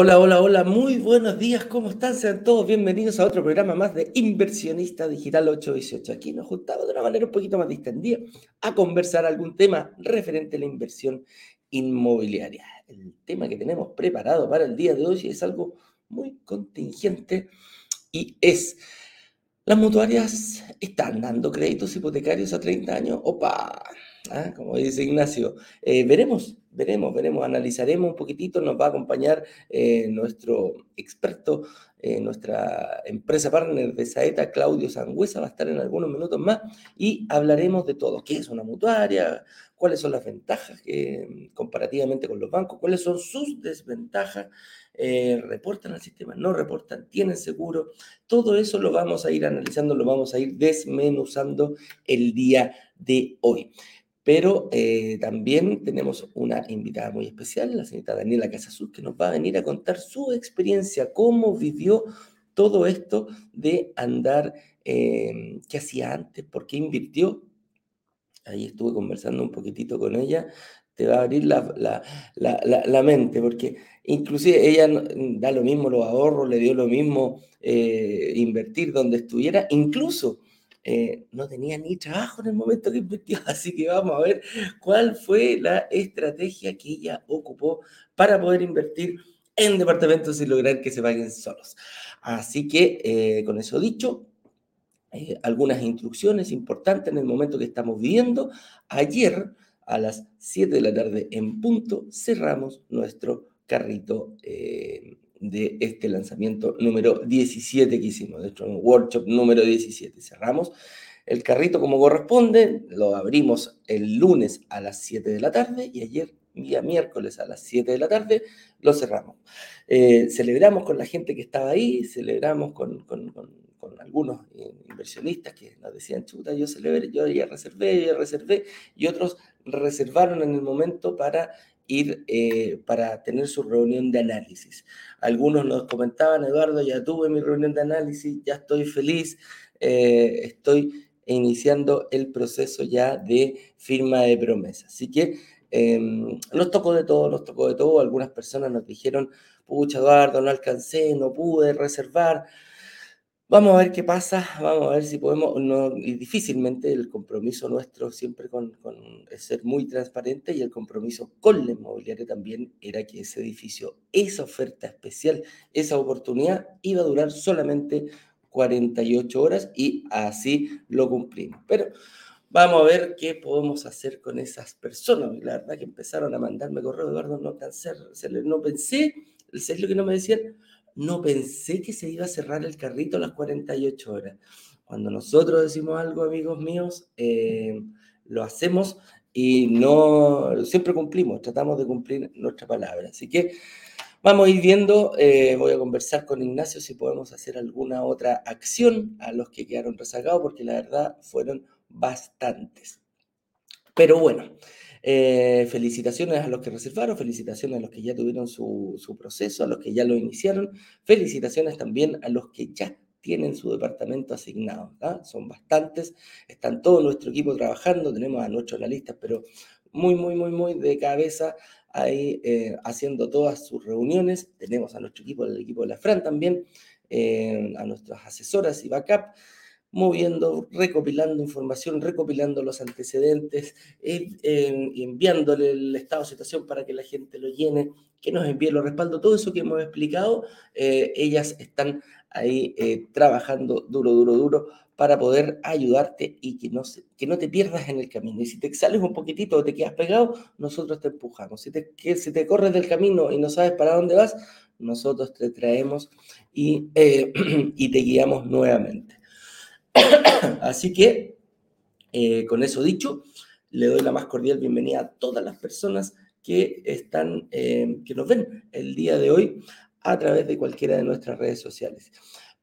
Hola, hola, hola, muy buenos días, ¿cómo están? Sean todos bienvenidos a otro programa más de Inversionista Digital 818. Aquí nos juntamos de una manera un poquito más distendida a conversar algún tema referente a la inversión inmobiliaria. El tema que tenemos preparado para el día de hoy es algo muy contingente y es, ¿las mutuarias están dando créditos hipotecarios a 30 años? ¡Opa! ¿Ah? Como dice Ignacio, eh, veremos, veremos, veremos, analizaremos un poquitito, nos va a acompañar eh, nuestro experto, eh, nuestra empresa partner de Saeta, Claudio Sangüesa, va a estar en algunos minutos más y hablaremos de todo, qué es una mutuaria, cuáles son las ventajas comparativamente con los bancos, cuáles son sus desventajas, reportan al sistema, no reportan, tienen seguro, todo eso lo vamos a ir analizando, lo vamos a ir desmenuzando el día de hoy. Pero eh, también tenemos una invitada muy especial, la señorita Daniela Casasuz, que nos va a venir a contar su experiencia, cómo vivió todo esto de andar, eh, qué hacía antes, por qué invirtió. Ahí estuve conversando un poquitito con ella, te va a abrir la, la, mente, porque inclusive ella da lo mismo los ahorros, le dio lo mismo eh, invertir donde estuviera, incluso eh, no tenía ni trabajo en el momento que invirtió, así que vamos a ver cuál fue la estrategia que ella ocupó para poder invertir en departamentos y lograr que se paguen solos. Así que, eh, con eso dicho, eh, algunas instrucciones importantes en el momento que estamos viviendo. Ayer, a las 7 de la tarde en punto, cerramos nuestro carrito de este lanzamiento número 17 que hicimos, de hecho, un workshop número 17. Cerramos el carrito como corresponde, lo abrimos el lunes a las 7 de la tarde y ayer, día miércoles a las 7 de la tarde, lo cerramos. Eh, celebramos con la gente que estaba ahí, celebramos con, con, con, algunos inversionistas que nos decían, chuta, yo celebré, yo ya reservé, yo ya reservé, y otros reservaron en el momento para ir eh, para tener su reunión de análisis. Algunos nos comentaban, Eduardo, ya tuve mi reunión de análisis, ya estoy feliz, eh, estoy iniciando el proceso ya de firma de promesa. Así que em, nos tocó de todo, nos tocó de todo. Algunas personas nos dijeron, pucha, Eduardo, no alcancé, no pude reservar. Vamos a ver qué pasa, vamos a ver si podemos, no, y difícilmente el compromiso nuestro siempre con, con ser muy transparente y el compromiso con la inmobiliaria también era que ese edificio, esa oferta especial, esa oportunidad iba a durar solamente 48 horas y así lo cumplimos. Pero vamos a ver qué podemos hacer con esas personas. La verdad que empezaron a mandarme correo, Eduardo, no, cansé, no pensé, es lo que no me decían? No pensé que se iba a cerrar el carrito a las 48 horas. Cuando nosotros decimos algo, amigos míos, eh, lo hacemos y no siempre cumplimos, tratamos de cumplir nuestra palabra. Así que vamos a ir viendo, eh, voy a conversar con Ignacio si podemos hacer alguna otra acción a los que quedaron rezagados, porque la verdad fueron bastantes. Pero bueno, eh, felicitaciones a los que reservaron, felicitaciones a los que ya tuvieron su, proceso, a los que ya lo iniciaron, felicitaciones también a los que ya tienen su departamento asignado. Son bastantes, están todo nuestro equipo trabajando, tenemos a nuestros analistas, pero muy, muy, muy, muy de cabeza ahí eh, haciendo todas sus reuniones. Tenemos a nuestro equipo, el equipo de la FRAN también, eh, a nuestras asesoras y backup moviendo, recopilando información, recopilando los antecedentes, eh, enviándole el estado de situación para que la gente lo llene, que nos envíe los respaldos, todo eso que hemos explicado, eh, ellas están ahí eh, trabajando duro, duro, duro para poder ayudarte y que no, que no te pierdas en el camino. Y si te sales un poquitito o te quedas pegado, nosotros te empujamos. Si te, si te corres del camino y no sabes para dónde vas, nosotros te traemos y, y te guiamos nuevamente. Así que, eh, con eso dicho, le doy la más cordial bienvenida a todas las personas que están, eh, que nos ven el día de hoy a través de cualquiera de nuestras redes sociales.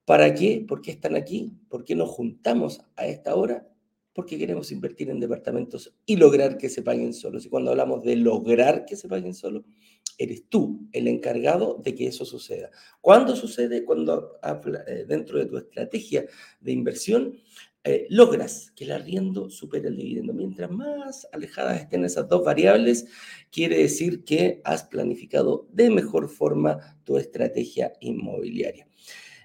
¿Para qué? ¿Por qué están aquí? ¿Por qué nos juntamos a esta hora? Porque queremos invertir en departamentos y lograr que se paguen solos. Y cuando hablamos de lograr que se paguen solos, eres tú el encargado de que eso suceda. ¿Cuándo sucede? Cuando eh, dentro de tu estrategia de inversión eh, logras que el arriendo supere el dividendo. Mientras más alejadas estén esas dos variables, quiere decir que has planificado de mejor forma tu estrategia inmobiliaria.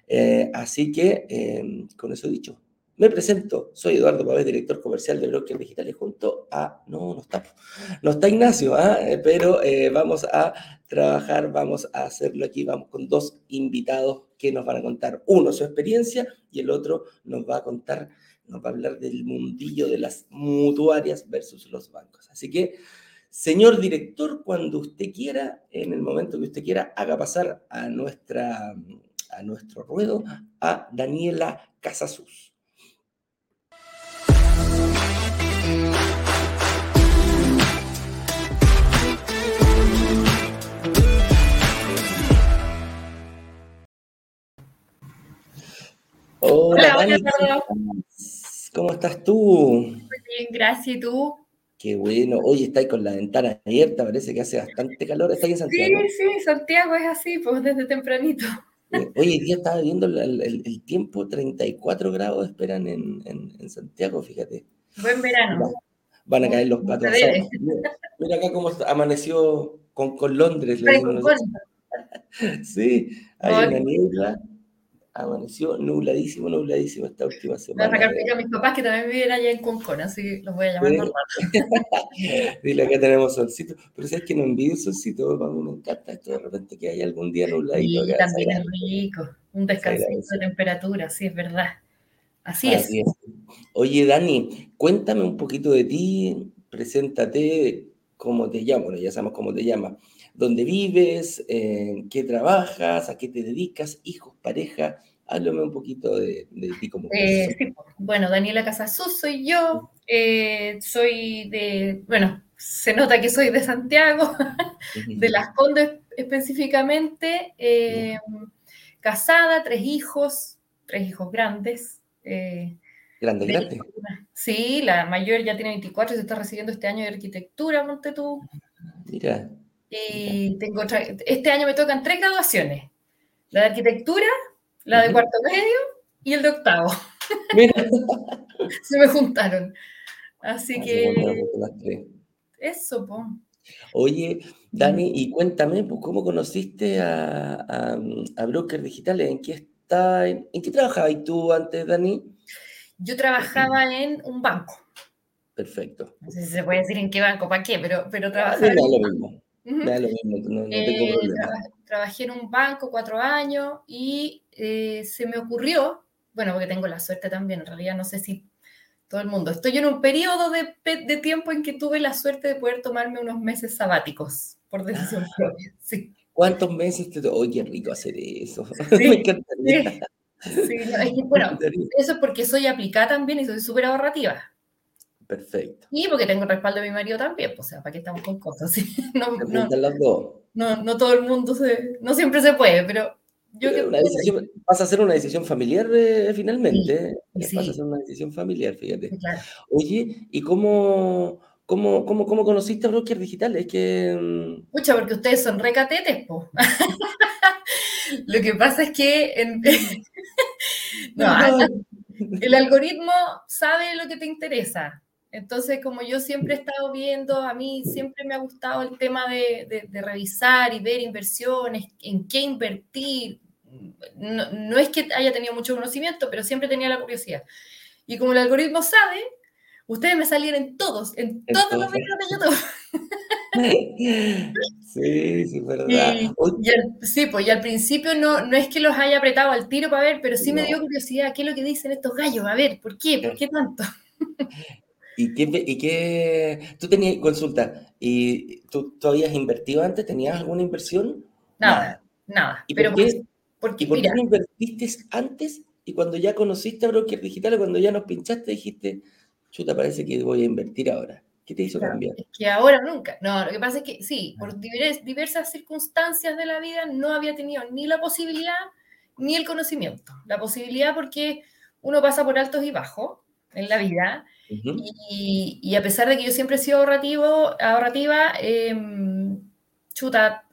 Eh, así que, con eso dicho, me presento, soy Eduardo Pavés, director comercial de Bloques Digitales, junto a, no, no está, no está Ignacio, ¿ah? eh, pero eh, vamos a trabajar, vamos a hacerlo aquí, vamos con dos invitados que nos van a contar, uno su experiencia y el otro nos va a contar, nos va a hablar del mundillo de las mutuarias versus los bancos. Así que, señor director, cuando usted quiera, en el momento que usted quiera, haga pasar a, nuestra, a nuestro ruedo a Daniela Casasus. Hola, hola, ¿cómo estás tú? Muy bien, gracias. ¿Y tú? Qué bueno. Hoy estáis con la ventana abierta, parece que hace bastante calor. ¿Estáis en Santiago? Sí, sí, Santiago es así, pues desde tempranito. Hoy hoy día estaba viendo el, tiempo, 34 grados esperan en, en, Santiago, fíjate. Buen verano. Van a caer los patos. Mira, acá cómo amaneció con, con Londres. Sí, hay una niebla amaneció nubladísimo, nubladísimo esta última semana. Voy a sacar a mis papás que también viven allá en Concon, así que los voy a llamar por Dile, acá tenemos solcito, pero sabes que no envidio solcito, a mí me encanta esto de repente que haya algún día nubladito. Sí, también es rico, un descansito de temperatura, sí, es verdad. Así, es. Oye, Dani, cuéntame un poquito de ti, preséntate, cómo te llamas, bueno, ya sabemos cómo te llamas dónde vives, en qué trabajas, a qué te dedicas, hijos, pareja. Háblame un poquito de, ti como eh, sí, Bueno, Daniela Casasú soy yo, eh, soy de, bueno, se nota que soy de Santiago, de Las Condes específicamente, eh, casada, tres hijos, tres hijos grandes. Grandes, grandes. Sí, la mayor ya tiene 24 y se está recibiendo este año de arquitectura, Montetú. Mira. Y tengo este año me tocan tres graduaciones. La de arquitectura, la de cuarto medio y el de octavo. Se me juntaron. Así que... Eso, pues. Oye, Dani, y cuéntame, pues, ¿cómo conociste a, a, Broker Digitales? ¿En qué está, en, qué trabajabas tú antes, Dani? Yo trabajaba en un banco. Perfecto. No sé si se puede decir en qué banco, para qué, pero, pero ah, trabajaba. en lo mismo eh, trabajé en un banco cuatro años y eh, se me ocurrió, bueno, porque tengo la suerte también, en realidad no sé si todo el mundo, estoy en un periodo de, de tiempo en que tuve la suerte de poder tomarme unos meses sabáticos, por decisión ah. propia. Sí. ¿Cuántos meses te... ¡Oye, qué rico hacer eso! me encantaría. Sí, bueno, eso es porque soy aplicada también y soy súper ahorrativa. Perfecto. Y porque tengo el respaldo de mi marido también, pues, o sea, ¿para qué estamos con cosas? No, no, las dos. no, no todo el mundo se, no siempre se puede, pero yo que... Pasa a ser una decisión familiar eh, finalmente. Sí, Pasa a ser una decisión familiar, fíjate. Oye, ¿y cómo, cómo, cómo, cómo conociste a Broker Digital? Es que... Mucha, mm, porque ustedes son recatetes, po. Lo que pasa es que... el algoritmo sabe lo que te interesa. Entonces, como yo siempre he estado viendo, a mí siempre me ha gustado el tema de, revisar y ver inversiones, en qué invertir. No, es que haya tenido mucho conocimiento, pero siempre tenía la curiosidad. Y como el algoritmo sabe, ustedes me salieron en todos, en todos los videos de YouTube. Sí, sí, verdad. sí, pues y al principio no, no es que los haya apretado al tiro para ver, pero sí me dio curiosidad, ¿qué es lo que dicen estos gallos? A ver, ¿por qué? ¿Por qué tanto? ¿Y qué, y qué, tú tenías consulta? ¿Y tú, tú habías invertido antes? ¿Tenías alguna inversión? Nada, nada. ¿Y por, qué, porque, por qué no invertiste antes y cuando ya conociste a Broker Digital, cuando ya nos pinchaste, dijiste, chuta, parece que voy a invertir ahora? ¿Qué te hizo cambiar? Es que ahora nunca. No, lo que pasa es que sí, por diversas circunstancias de la vida no había tenido ni la posibilidad ni el conocimiento. La posibilidad porque uno pasa por altos y bajos en la vida y, a pesar de que yo siempre he sido ahorrativo, ahorrativa, em, chuta,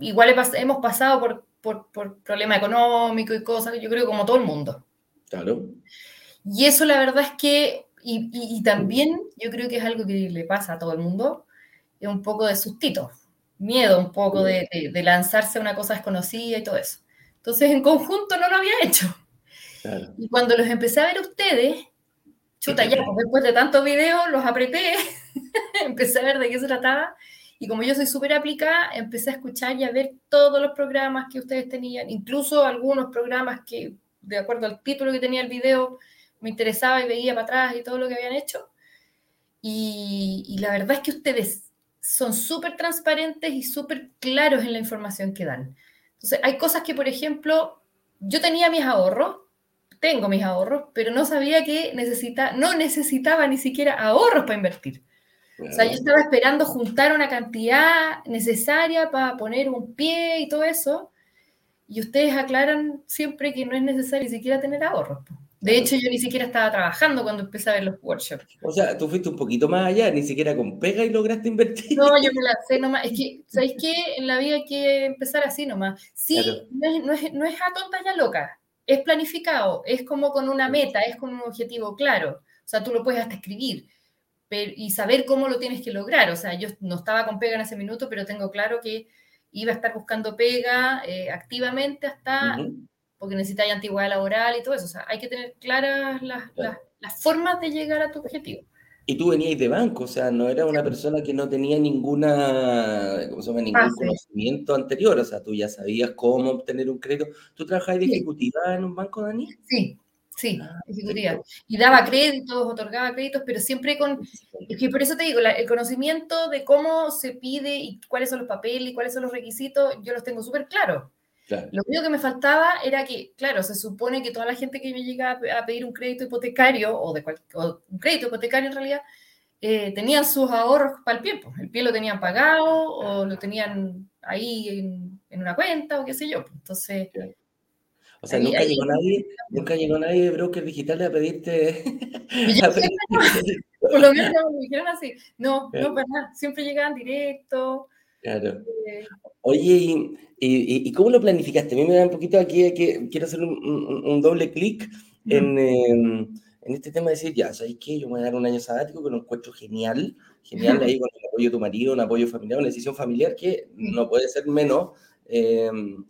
igual hemos pasado por, por, por problemas económicos y cosas, yo creo como todo el mundo. Claro. Y eso la verdad es que, y, también yo creo que es algo que le pasa a todo el mundo, es un poco de sustito, miedo un poco de, lanzarse a una cosa desconocida y todo eso. Entonces, en conjunto no lo había hecho. Y cuando los empecé a ver ustedes, chuta, ya, pues, después de tantos videos, los apreté, empecé a ver de qué se trataba. Y como yo soy súper aplicada, empecé a escuchar y a ver todos los programas que ustedes tenían, incluso algunos programas que, de acuerdo al título que tenía el video, me interesaba y veía para atrás y todo lo que habían hecho. Y, la verdad es que ustedes son súper transparentes y súper claros en la información que dan. Entonces, hay cosas que, por ejemplo, yo tenía mis ahorros, tengo mis ahorros, pero no sabía que necesita, no necesitaba ni siquiera ahorros para invertir. O sea, yo estaba esperando juntar una cantidad necesaria para poner un pie y todo eso, y ustedes aclaran siempre que no es necesario ni siquiera tener ahorros. De hecho, yo ni siquiera estaba trabajando cuando empecé a ver los workshops. O sea, tú fuiste un poquito más allá, ni siquiera con pega y lograste invertir. No, yo me lancé nomás. Es que, ¿sabéis qué? En la vida hay que empezar así nomás. Sí, no, es, no, es, no es a tonta ya loca. Es planificado, es como con una meta, es con un objetivo claro. O sea, tú lo puedes hasta escribir pero, y saber cómo lo tienes que lograr. O sea, yo no estaba con pega en ese minuto, pero tengo claro que iba a estar buscando pega eh, activamente hasta porque necesitáis antigüedad laboral y todo eso. O sea, hay que tener claras las, las, formas de llegar a tu objetivo. Y tú venías de banco, o sea, no era una persona que no tenía ninguna, ¿cómo se llama? ningún conocimiento anterior, o sea, tú ya sabías cómo obtener un crédito. ¿Tú trabajabas de ejecutiva en un banco, Dani? Sí, sí, ah, ejecutiva. Y daba créditos, otorgaba créditos, pero siempre con, es que por eso te digo, el conocimiento de cómo se pide y cuáles son los papeles y cuáles son los requisitos, yo los tengo súper claros. Lo único que me faltaba era que, claro, se supone que toda la gente que me llega a pedir un crédito hipotecario o de un crédito hipotecario en realidad, eh, tenían sus ahorros para el pie. Pues. El pie lo tenían pagado o lo tenían ahí en, una cuenta o qué sé yo. Pues. Entonces... O sea, nunca, llegó nadie, nunca llegó nadie de broker digital a pedirte... por lo menos me dijeron así. No, no, para nada. Siempre llegaban directo. Claro. Eh, Oye, ¿y, cómo lo planificaste? A mí me da un poquito aquí que quiero hacer un, doble clic en, em, en, este tema de decir, ya, ¿sabes qué? Yo me voy a dar un año sabático que lo encuentro genial, genial ahí con el apoyo de tu marido, un apoyo familiar, una decisión familiar que no puede ser menos. Em,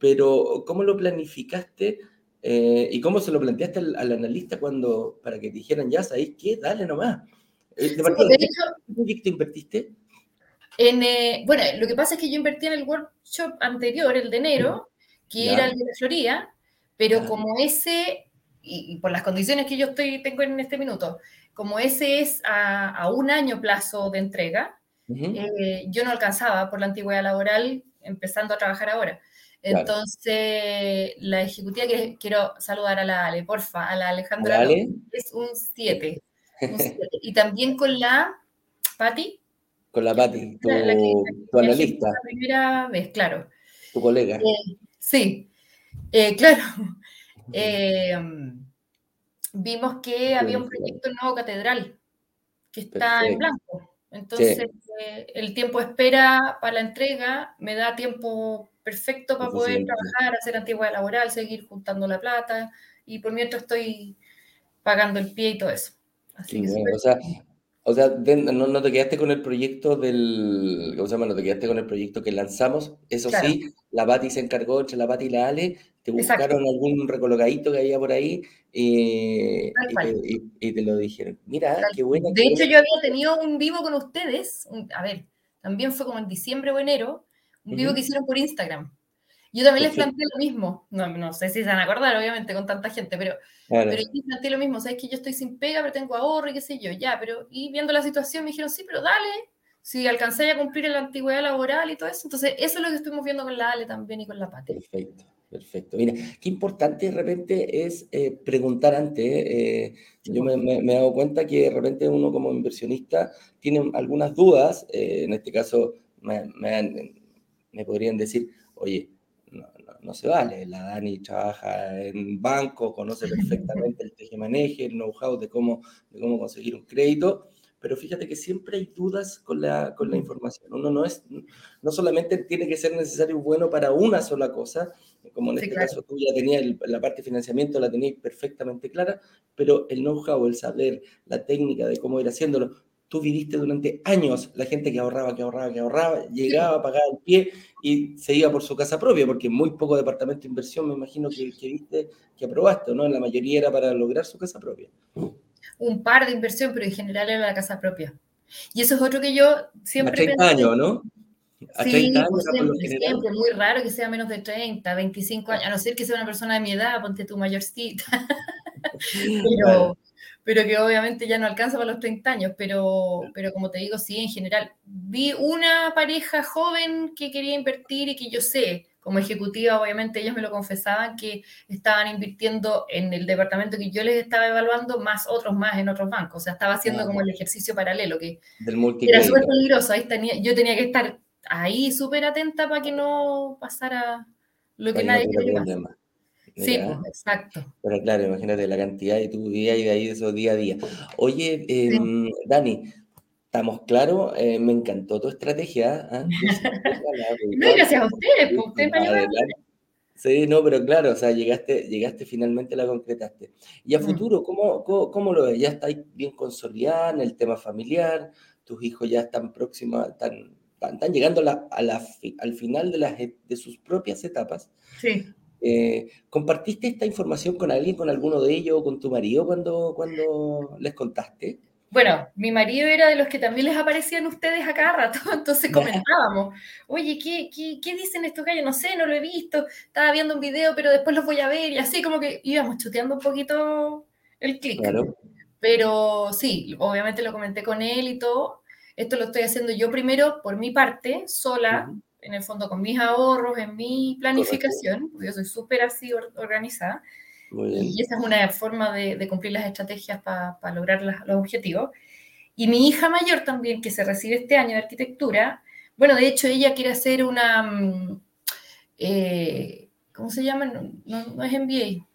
pero, ¿cómo lo planificaste? Eh, ¿Y cómo se lo planteaste al, analista cuando, para que te dijeran, ya, ¿sabéis qué? Dale nomás. Eh, ¿De, ¿Qué proyecto invertiste? Eh, bueno, lo que pasa es que yo invertí en el workshop anterior, el de enero, que era el de la Florida, pero como ese, y, por las condiciones que yo estoy, tengo en este minuto, como ese es a, un año plazo de entrega, eh, yo no alcanzaba por la antigüedad laboral empezando a trabajar ahora. Entonces, la ejecutiva que quiero saludar a la Ale, porfa, a la Alejandra, es un 7. y también con la Patti, con la Pati, tu, analista. La primera vez, claro. Tu colega. Eh, sí, eh, claro. Eh, vimos que había un proyecto nuevo catedral que está en blanco. Entonces, el tiempo espera para la entrega me da tiempo perfecto para poder trabajar, hacer antigüedad laboral, seguir juntando la plata y por mientras estoy pagando el pie y todo eso. Así o sea, o sea, no, no, te quedaste con el proyecto del. ¿Cómo se llama? No te quedaste con el proyecto que lanzamos. Eso sí, la Bati se encargó entre la Bati y la Ale. Te buscaron algún recolocadito que había por ahí eh, y, te, lo dijeron. Mira, qué bueno. De hecho, yo había tenido un vivo con ustedes. a ver, también fue como en diciembre o enero. Un vivo que hicieron por Instagram. Yo también les planteé lo mismo. No, no sé si se van a acordar, obviamente, con tanta gente, pero, pero yo les planteé lo mismo. Sabes que yo estoy sin pega, pero tengo ahorro y qué sé yo, ya, pero y viendo la situación me dijeron, sí, pero dale, si alcancé a cumplir la antigüedad laboral y todo eso. Entonces, eso es lo que estuvimos viendo con la Ale también y con la Pati. Perfecto, perfecto. Mira, qué importante de repente es eh, preguntar antes. Eh, yo me, me, he dado cuenta que de repente uno como inversionista tiene algunas dudas. Eh, en este caso, me, me podrían decir, oye, no, se vale. La Dani trabaja en banco, conoce perfectamente el teje-maneje, el know-how de cómo, de cómo conseguir un crédito, pero fíjate que siempre hay dudas con la, con la información. Uno no es, no solamente tiene que ser necesario bueno para una sola cosa, como en este caso tú ya tenías la parte de financiamiento, la tenías perfectamente clara, pero el know-how, el saber, la técnica de cómo ir haciéndolo, tú viviste durante años la gente que ahorraba, que ahorraba, que ahorraba, llegaba, pagaba el pie y se iba por su casa propia, porque muy poco departamento de inversión me imagino que, que viste, que aprobaste, ¿no? La mayoría era para lograr su casa propia. Un par de inversión, pero en general era la casa propia. Y eso es otro que yo siempre... A 30 años, ¿no? A sí, 30 años, siempre, siempre, muy raro que sea menos de 30, 25 años, a no ser que sea una persona de mi edad, ponte tu mayorcita. pero, pero que obviamente ya no alcanza para los 30 años, pero, pero como te digo, sí, en general. Vi una pareja joven que quería invertir y que yo sé, como ejecutiva, obviamente ellos me lo confesaban, que estaban invirtiendo en el departamento que yo les estaba evaluando, más otros más en otros bancos. O sea, estaba haciendo como el ejercicio paralelo, que era súper peligroso. Ahí tenía, yo tenía que estar ahí súper atenta para que no pasara lo que nadie quería Sí, exacto. Pero claro, imagínate la cantidad de tu día y de ahí de esos día a día. Oye, em, Dani, ¿estamos claros? Eh, me encantó tu estrategia. ¿ah? no, gracias a ustedes, pues usted me Sí, no, pero claro, o sea, llegaste, llegaste finalmente, la concretaste. Y a mm. futuro, ¿cómo, cómo, lo ves? ¿Ya estáis bien consolidada en el tema familiar? ¿Tus hijos ya están próximos, están, están llegando a la, al final de, las, de sus propias etapas? Sí. Eh, ¿Compartiste esta información con alguien, con alguno de ellos, con tu marido cuando, cuando les contaste? Bueno, mi marido era de los que también les aparecían ustedes a cada rato, entonces comentábamos, oye, ¿qué, qué, dicen estos gallos? No sé, no lo he visto, estaba viendo un video, pero después los voy a ver, y así como que íbamos chuteando un poquito el clic. Pero sí, obviamente lo comenté con él y todo. Esto lo estoy haciendo yo primero por mi parte, sola, en el fondo con mis ahorros, en mi planificación, yo soy súper así organizada, y esa es una forma de, cumplir las estrategias para lograr los objetivos. Y mi hija mayor también, que se recibe este año de arquitectura, bueno, de hecho ella quiere hacer una, mm, eh, ¿cómo se llama? No, es MBA.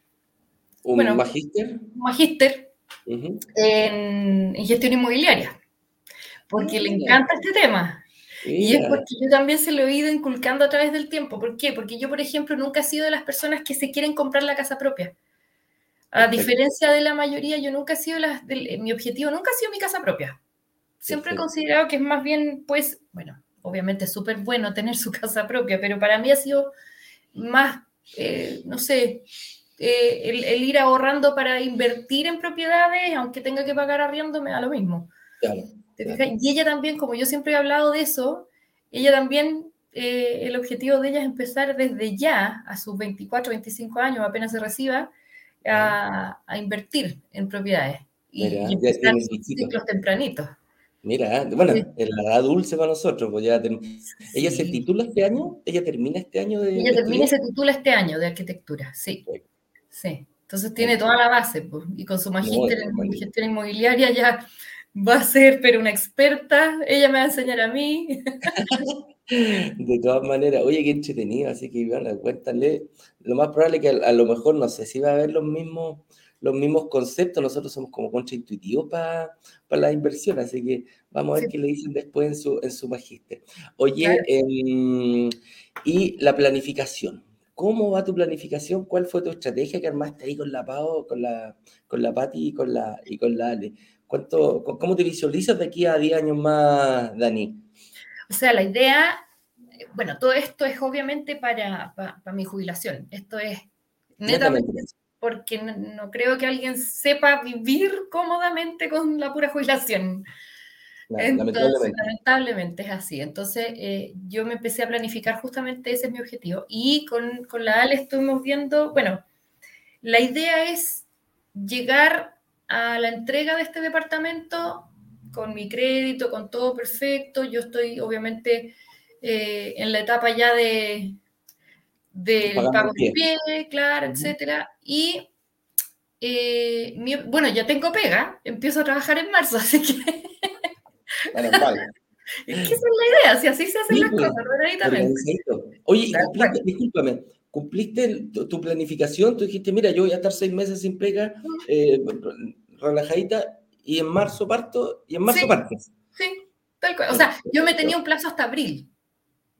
¿Un bueno, magíster? Un magíster en, gestión inmobiliaria, porque le ah, encanta este tema. Y es porque yo también se lo he ido inculcando a través del tiempo. ¿Por qué? Porque yo, por ejemplo, nunca he sido de las personas que se quieren comprar la casa propia. A diferencia de la mayoría, yo nunca he sido la, mi objetivo nunca ha sido mi casa propia. Siempre he considerado que es más bien, pues, bueno, obviamente es súper bueno tener su casa propia, pero para mí ha sido más, eh, no sé, eh, el, ir ahorrando para invertir en propiedades, aunque tenga que pagar arriendo, me da lo mismo. Claro. Y ella también, como yo siempre he hablado de eso, ella también, eh, el objetivo de ella es empezar desde ya, a sus 24, 25 años, apenas se reciba, a, invertir en propiedades. Y, Mira, empezar ciclos tempranitos. Mira, bueno, es la edad dulce para nosotros. Pues ya ¿Ella se titula este año? ¿Ella termina este año de.? Ella termina y se titula este año de arquitectura, sí. Sí. Entonces tiene toda la base, pues, y con su magíster en gestión inmobiliaria ya va a ser, pero una experta, ella me va a enseñar a mí. De todas maneras, oye, qué entretenido, así que Ivana, cuéntale, lo más probable es que a, lo mejor, no sé si va a haber los mismos, los mismos conceptos, nosotros somos como contraintuitivos para la inversión, así que vamos a ver qué le dicen después en su, en su magíster. Oye, em, y la planificación. ¿Cómo va tu planificación? ¿Cuál fue tu estrategia que armaste ahí con la Pau, con la, con la Pati y con la, y con la Ale? ¿Cuánto, ¿Cómo te visualizas de aquí a 10 años más, Dani? O sea, la idea, bueno, todo esto es obviamente para, para, mi jubilación. Esto es netamente, porque no, creo que alguien sepa vivir cómodamente con la pura jubilación. Entonces, lamentablemente. es así. Entonces, eh, yo me empecé a planificar justamente ese es mi objetivo. Y con, con la Ale estuvimos viendo, bueno, la idea es llegar a la entrega de este departamento con mi crédito, con todo perfecto. Yo estoy obviamente eh, en la etapa ya de del pago de pie, claro, etcétera. Y eh, bueno, ya tengo pega, empiezo a trabajar en marzo, así que. Vale. Es que esa es la idea, si así se hacen las pues, cosas, Oye, discúlpame, cumpliste tu, planificación, tú dijiste, mira, yo voy a estar seis meses sin pega, eh, relajadita, y en marzo parto, y en marzo sí, partes. Sí, tal cual. O sea, yo me tenía un plazo hasta abril.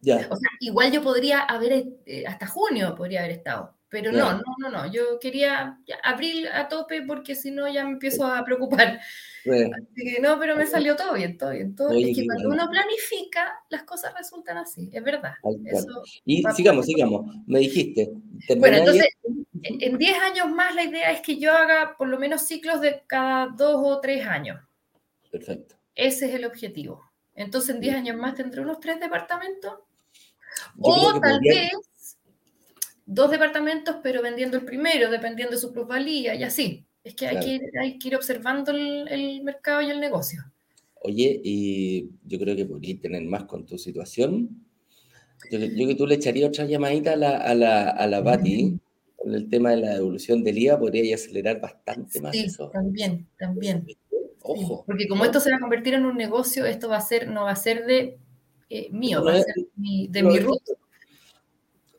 Ya. O sea, igual yo podría haber, eh, hasta junio podría haber estado. Pero no, no, no, no. Yo quería abril a tope porque si no ya me empiezo a preocupar. Así que no, pero me salió todo bien, todo bien. Todo. es que cuando uno planifica, las cosas resultan así, es verdad. y sigamos, sigamos. Me dijiste. Bueno, entonces, en 10 años más la idea es que yo haga por lo menos ciclos de cada dos o tres años. Perfecto. Ese es el objetivo. Entonces, en 10 años más tendré unos tres departamentos. o tal vez dos departamentos, pero vendiendo el primero, dependiendo de su plusvalía y así. Es que, hay, que hay, que ir observando el, mercado y el negocio. Oye, y yo creo que podrías tener más con tu situación. Yo, yo que tú le echaría otra llamadita a la, a la, a la Bati con el tema de la evolución del IVA, podría acelerar bastante más sí, También, también. Ojo. porque como esto se va a convertir en un negocio, esto va a ser, no va a ser de eh, mío, va a ser de mi ruta.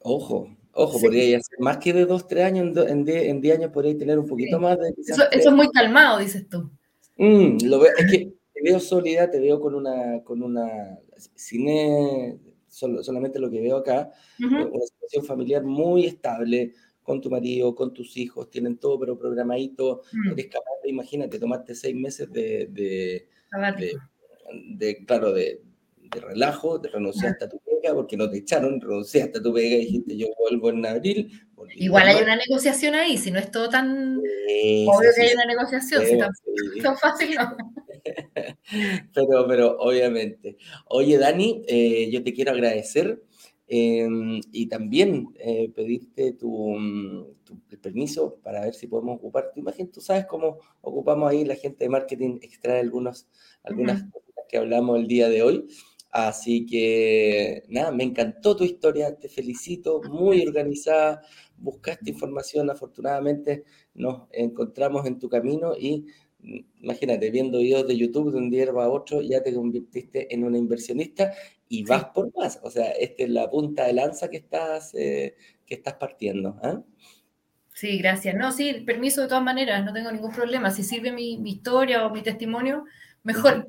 Ojo, Ojo, podría ser más que de dos, tres años, en 10 años podría tener un poquito más de... Eso, es muy calmado, dices tú. Mm, lo veo, es que te veo sólida, te veo con una, con una cine, solamente lo que veo acá, eh, una situación familiar muy estable, con tu marido, con tus hijos, tienen todo pero programadito, mm. eres capaz de, imagínate, tomaste seis meses de, de, de claro, de, de relajo, te renunciaste a tu pega porque no te echaron, renunciaste a tu pega y dijiste yo vuelvo en abril. Igual hay una negociación ahí, si no es todo tan obvio que hay una negociación, si tan, tan, fácil no. pero, pero obviamente. Oye, Dani, eh, yo te quiero agradecer em, y también eh, pedirte tu, tu, permiso para ver si podemos ocupar tu imagen. Tú sabes cómo ocupamos ahí la gente de marketing, extrae algunos, algunas cosas que hablamos el día de hoy. Así que, nada, me encantó tu historia, te felicito, muy organizada, buscaste información, afortunadamente nos encontramos en tu camino y imagínate, viendo videos de YouTube de un día a otro, ya te convirtiste en una inversionista y vas por más. O sea, esta es la punta de lanza que estás, eh, que estás partiendo. ¿ah? Sí, gracias. No, sí, permiso de todas maneras, no tengo ningún problema. Si sirve mi, mi historia o mi testimonio, mejor.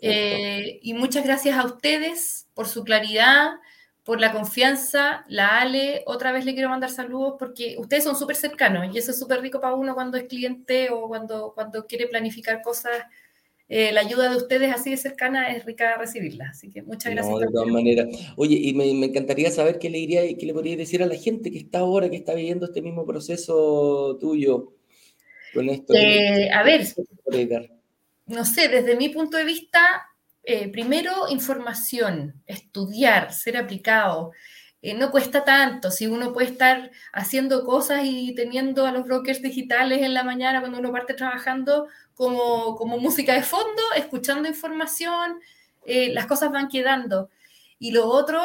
Eh, y muchas gracias a ustedes por su claridad, por la confianza. La Ale, otra vez le quiero mandar saludos porque ustedes son súper cercanos y eso es súper rico para uno cuando es cliente o cuando, cuando quiere planificar cosas. Eh, la ayuda de ustedes así de cercana es rica recibirla. Así que muchas gracias. de todas maneras. Oye, y me, me, encantaría saber qué le diría y qué le podría decir a la gente que está ahora, que está viviendo este mismo proceso tuyo con esto. Eh, a ver, no sé, desde mi punto de vista, eh, primero información, estudiar, ser aplicado. Eh, no cuesta tanto, si uno puede estar haciendo cosas y teniendo a los brokers digitales en la mañana cuando uno parte trabajando como, como música de fondo, escuchando información, eh, las cosas van quedando. Y lo otro,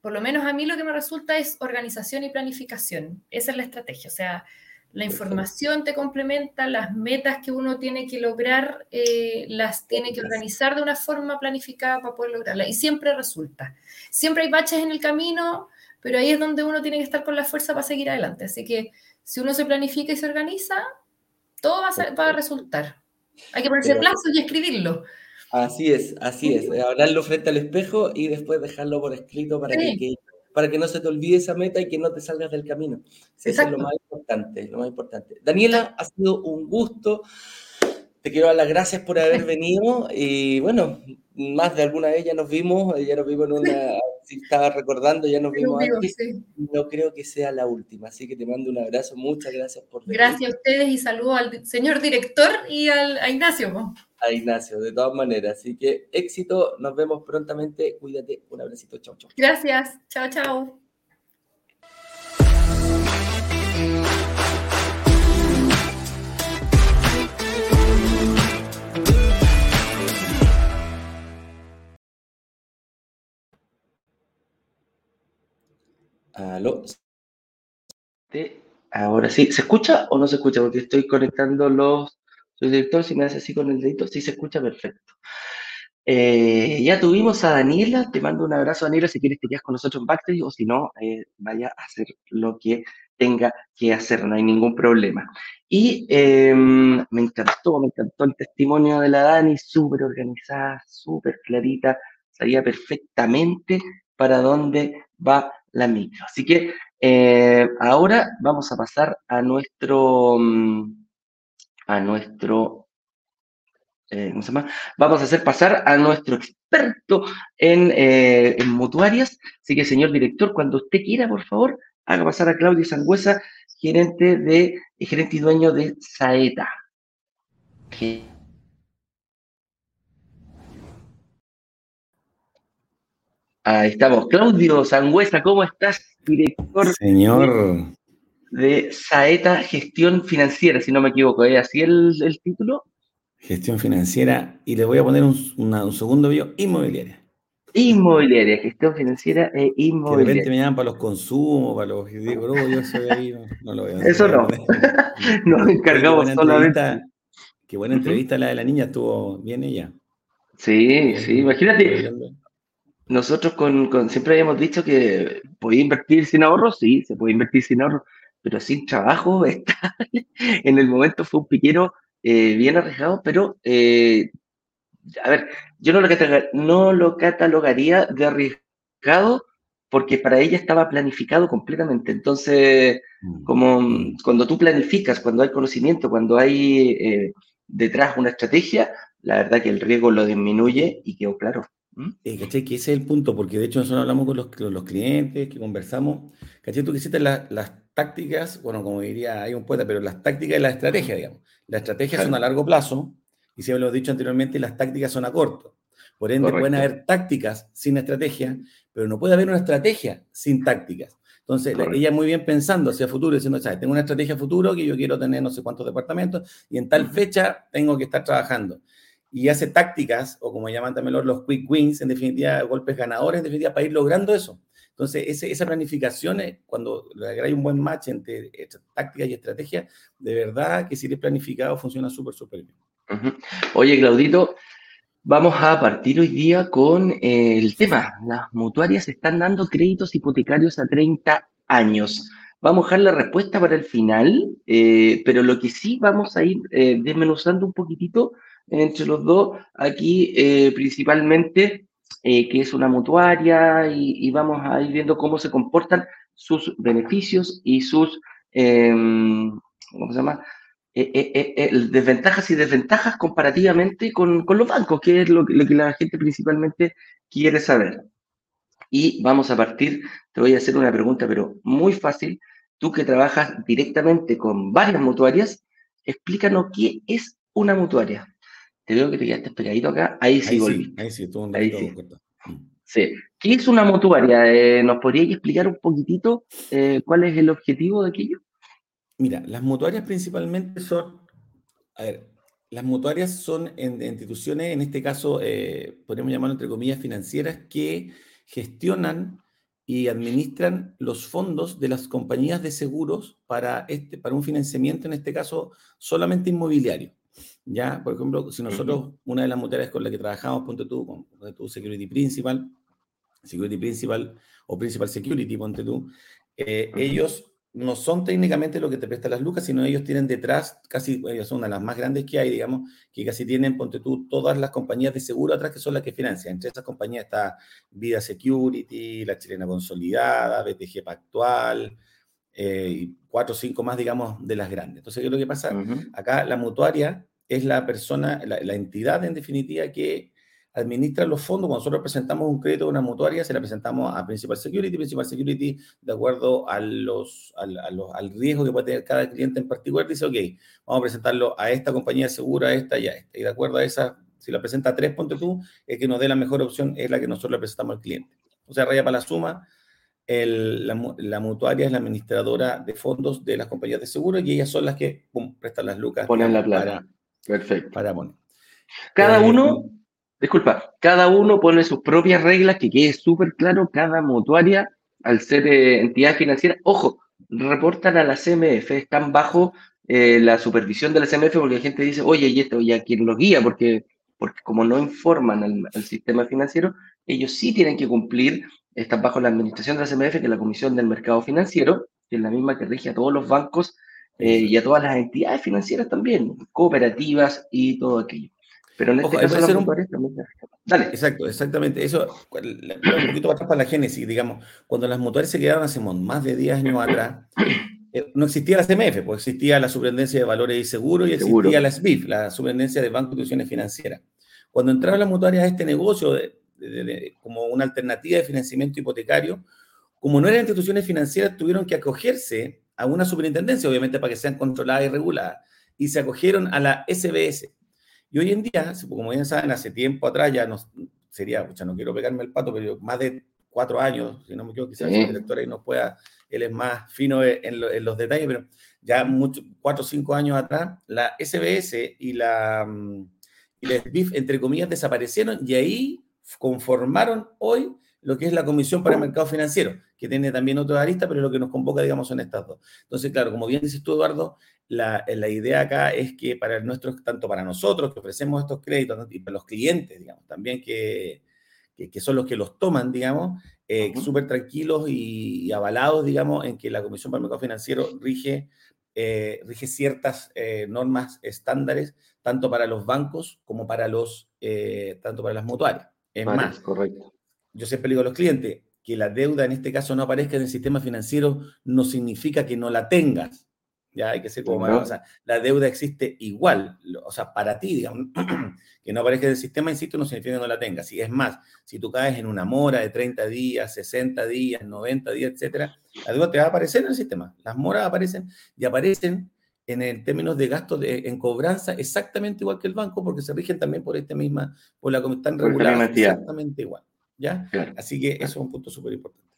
por lo menos a mí lo que me resulta es organización y planificación. Esa es la estrategia. O sea, la información te complementa, las metas que uno tiene que lograr, eh, las tiene que organizar de una forma planificada para poder lograrla. Y siempre resulta. Siempre hay baches en el camino, pero ahí es donde uno tiene que estar con la fuerza para seguir adelante. Así que si uno se planifica y se organiza, todo va a, va a resultar. Hay que ponerse plazos y escribirlo. Así es, así es. Hablarlo frente al espejo y después dejarlo por escrito para que para que no se te olvide esa meta y que no te salgas del camino. Eso es lo más importante, lo más importante. Daniela, ha sido un gusto. Te quiero dar las gracias por haber venido y bueno, más de alguna vez ya nos vimos, ya nos vimos en una, si estaba recordando, ya nos vimos antes. No creo que sea la última, así que te mando un abrazo, muchas gracias por venir. Gracias a ustedes y saludo al señor director y al, a Ignacio a Ignacio, de todas maneras. Así que éxito, nos vemos prontamente. Cuídate, un abracito, chao, chao. Gracias, chao, chao. Aló. Ahora sí, ¿se escucha o no se escucha? Porque estoy conectando los soy director, si me hace así con el dedito, sí se escucha perfecto. Eh, ya tuvimos a Daniela, te mando un abrazo Daniela, si quieres te quedas con nosotros en backstage o si no, eh, vaya a hacer lo que tenga que hacer, no hay ningún problema. Y em, me encantó, me encantó el testimonio de la Dani, súper organizada, súper clarita, sabía perfectamente para dónde va la micro. Así que eh, ahora vamos a pasar a nuestro, mm, a nuestro eh, ¿cómo se llama? Vamos a hacer pasar a nuestro experto eh, en, mutuarias. Así que, señor director, cuando usted quiera, por favor, haga pasar a Claudio Sangüesa, gerente, de, gerente y dueño de Saeta. Ahí estamos. Claudio Sangüesa, ¿cómo estás, director? Señor. De Saeta Gestión Financiera, si no me equivoco. ¿Es así el, el título? Gestión financiera, y le voy a poner un, segundo video, inmobiliaria. Inmobiliaria, gestión financiera e inmobiliaria. de repente me llaman para los consumos, para los. Digo, no, yo soy ahí, no, lo veo. Eso no. Nos encargamos solamente. Qué buena entrevista la de la niña, estuvo bien ella. Sí, sí, imagínate. Nosotros con, siempre habíamos dicho que podía invertir sin ahorro, sí, se puede invertir sin ahorro, pero sin trabajo estable. En el momento fue un piquero eh, bien arriesgado, pero, eh, a ver, yo no lo, no lo catalogaría de arriesgado porque para ella estaba planificado completamente. Entonces, mm. como mm, cuando tú planificas, cuando hay conocimiento, cuando hay eh, detrás una estrategia, la verdad que el riesgo lo disminuye y quedó claro. Eh, ¿Cachai? Que ese es el punto, porque de hecho nosotros hablamos con los, los clientes, que conversamos. ¿Cachai? Tú que las tácticas, bueno, como diría, hay un poeta, pero las tácticas y la estrategia, digamos. Las estrategias son a largo plazo, y si lo he dicho anteriormente, las tácticas son a corto. Por ende, pueden haber tácticas sin estrategia, pero no puede haber una estrategia sin tácticas. Entonces, ella muy bien pensando hacia futuro, diciendo, ¿sabes? Tengo una estrategia futuro que yo quiero tener no sé cuántos departamentos y en tal fecha tengo que estar trabajando y hace tácticas, o como llaman también los quick wins, en definitiva, golpes ganadores, en definitiva, para ir logrando eso. Entonces, ese, esa planificación, cuando hay un buen match entre, táctica y estrategia, de verdad que si eres planificado funciona súper, súper bien. Oye, Claudito, vamos a partir hoy día con eh, el tema. Las mutuarias están dando créditos hipotecarios a 30 años. Vamos a dejar la respuesta para el final, eh, pero lo que sí vamos a ir eh, desmenuzando un poquitito entre los dos, aquí eh, principalmente, eh, que es una mutuaria, y, vamos a ir viendo cómo se comportan sus beneficios y sus, em, ¿cómo se llama? Eh, desventajas y desventajas comparativamente con, con, los bancos, que es lo, lo que la gente principalmente quiere saber. Y vamos a partir, te voy a hacer una pregunta, pero muy fácil. Tú que trabajas directamente con varias mutuarias, explícanos qué es una mutuaria. Te veo que te quedaste pegadito acá. Ahí sí volví. ahí sí, estuvo un ahí sí. sí. ¿Qué es una mutuaria? Eh, ¿Nos podrías explicar un poquitito eh, cuál es el objetivo de aquello? Mira, las mutuarias principalmente son, a ver, las mutuarias son en, instituciones, en este caso, eh, podemos llamarlo entre comillas financieras, que gestionan y administran los fondos de las compañías de seguros para, este, para un financiamiento, en este caso, solamente inmobiliario. Ya, por ejemplo, si nosotros, una de las mutuarias con la que trabajamos, ponte tú, con tu Security Principal, Security Principal o Principal Security, ponte tú, eh, ellos no son técnicamente lo que te prestan las lucas, sino ellos tienen detrás, casi, ellos son una de las más grandes que hay, digamos, que casi tienen, ponte tú, todas las compañías de seguro atrás que son las que financian. Entre esas compañías está Vida Security, la Chilena Consolidada, BTG Pactual, eh, y cuatro o cinco más, digamos, de las grandes. Entonces, ¿qué es lo que pasa? Acá la mutuaria es la persona, la, entidad en definitiva que administra los fondos. Cuando nosotros presentamos un crédito de una mutuaria, se la presentamos a Principal Security. Principal Security, de acuerdo a los, al, al riesgo que puede tener cada cliente en particular, dice, ok, vamos a presentarlo a esta compañía segura, a esta y a esta. Y de acuerdo a esa, si la presenta a tres, ponte tú, es que nos dé la mejor opción, es la que nosotros le presentamos al cliente. O sea, raya para la suma, la, mutuaria es la administradora de fondos de las compañías de seguro y ellas son las que prestan las lucas. Ponen la plata. Perfecto. Para, Cada eh, uno, disculpa, cada uno pone sus propias reglas, que quede súper claro, cada mutuaria, al ser eh, entidad financiera, ojo, reportan a la CMF, están bajo eh, la supervisión de la CMF porque la gente dice, oye, y esto, ya quién los guía, porque porque como no informan al, sistema financiero, ellos sí tienen que cumplir, están bajo la administración de la CMF, que es la Comisión del Mercado Financiero, que es la misma que rige a todos los bancos eh, y a todas las entidades financieras también, cooperativas y todo aquello. Pero en este caso las un... también... Dale. Exacto, exactamente. Eso, un poquito atrás para la génesis, digamos, cuando las mutuarias se quedaron hace más de 10 años atrás, eh, no existía la CMF, pues existía la Superintendencia de Valores y Seguros y existía la SBIF, la Superintendencia de Bancos y Instituciones Financieras. Cuando entraron las mutuarias a este negocio como una alternativa de financiamiento hipotecario, como no eran instituciones financieras, tuvieron que acogerse a una superintendencia, obviamente, para que sean controladas y reguladas, y se acogieron a la SBS, y hoy en día, como bien saben, hace tiempo atrás ya nos sería, sea, no quiero pegarme el pato, pero más de cuatro años, si no me equivoco, quizás el director ahí nos pueda, él es más fino en, los detalles, pero ya mucho, cuatro o cinco años atrás, la SBS y la, mm, y la SBIF, entre comillas, desaparecieron y ahí conformaron hoy lo que es la Comisión para el Mercado Financiero, que tiene también otra arista, pero lo que nos convoca, digamos, son estas dos. Entonces, claro, como bien dices tú, Eduardo, la, la, idea acá es que para nuestros, tanto para nosotros que ofrecemos estos créditos y para los clientes, digamos, también que, que, son los que los toman, digamos, eh, súper tranquilos y, avalados, digamos, en que la Comisión para el Mercado Financiero rige, eh, rige ciertas eh, normas estándares, tanto para los bancos como para los, tanto para las mutuarias. Es más, correcto. Yo siempre digo a los clientes que la deuda en este caso no aparezca en el sistema financiero no significa que no la tengas ya hay que ser como o sea, la deuda existe igual, o sea, para ti, digamos, que no aparezca en el sistema, insisto, no significa que no la tengas. Si es más, si tú caes en una mora de 30 días, 60 días, 90 días, etcétera, la deuda te va a aparecer en el sistema. Las moras aparecen y aparecen en el términos de gasto de, en cobranza exactamente igual que el banco, porque se rigen también por esta misma, por la están reguladas exactamente igual. ¿Ya? Así que eso es un punto súper importante.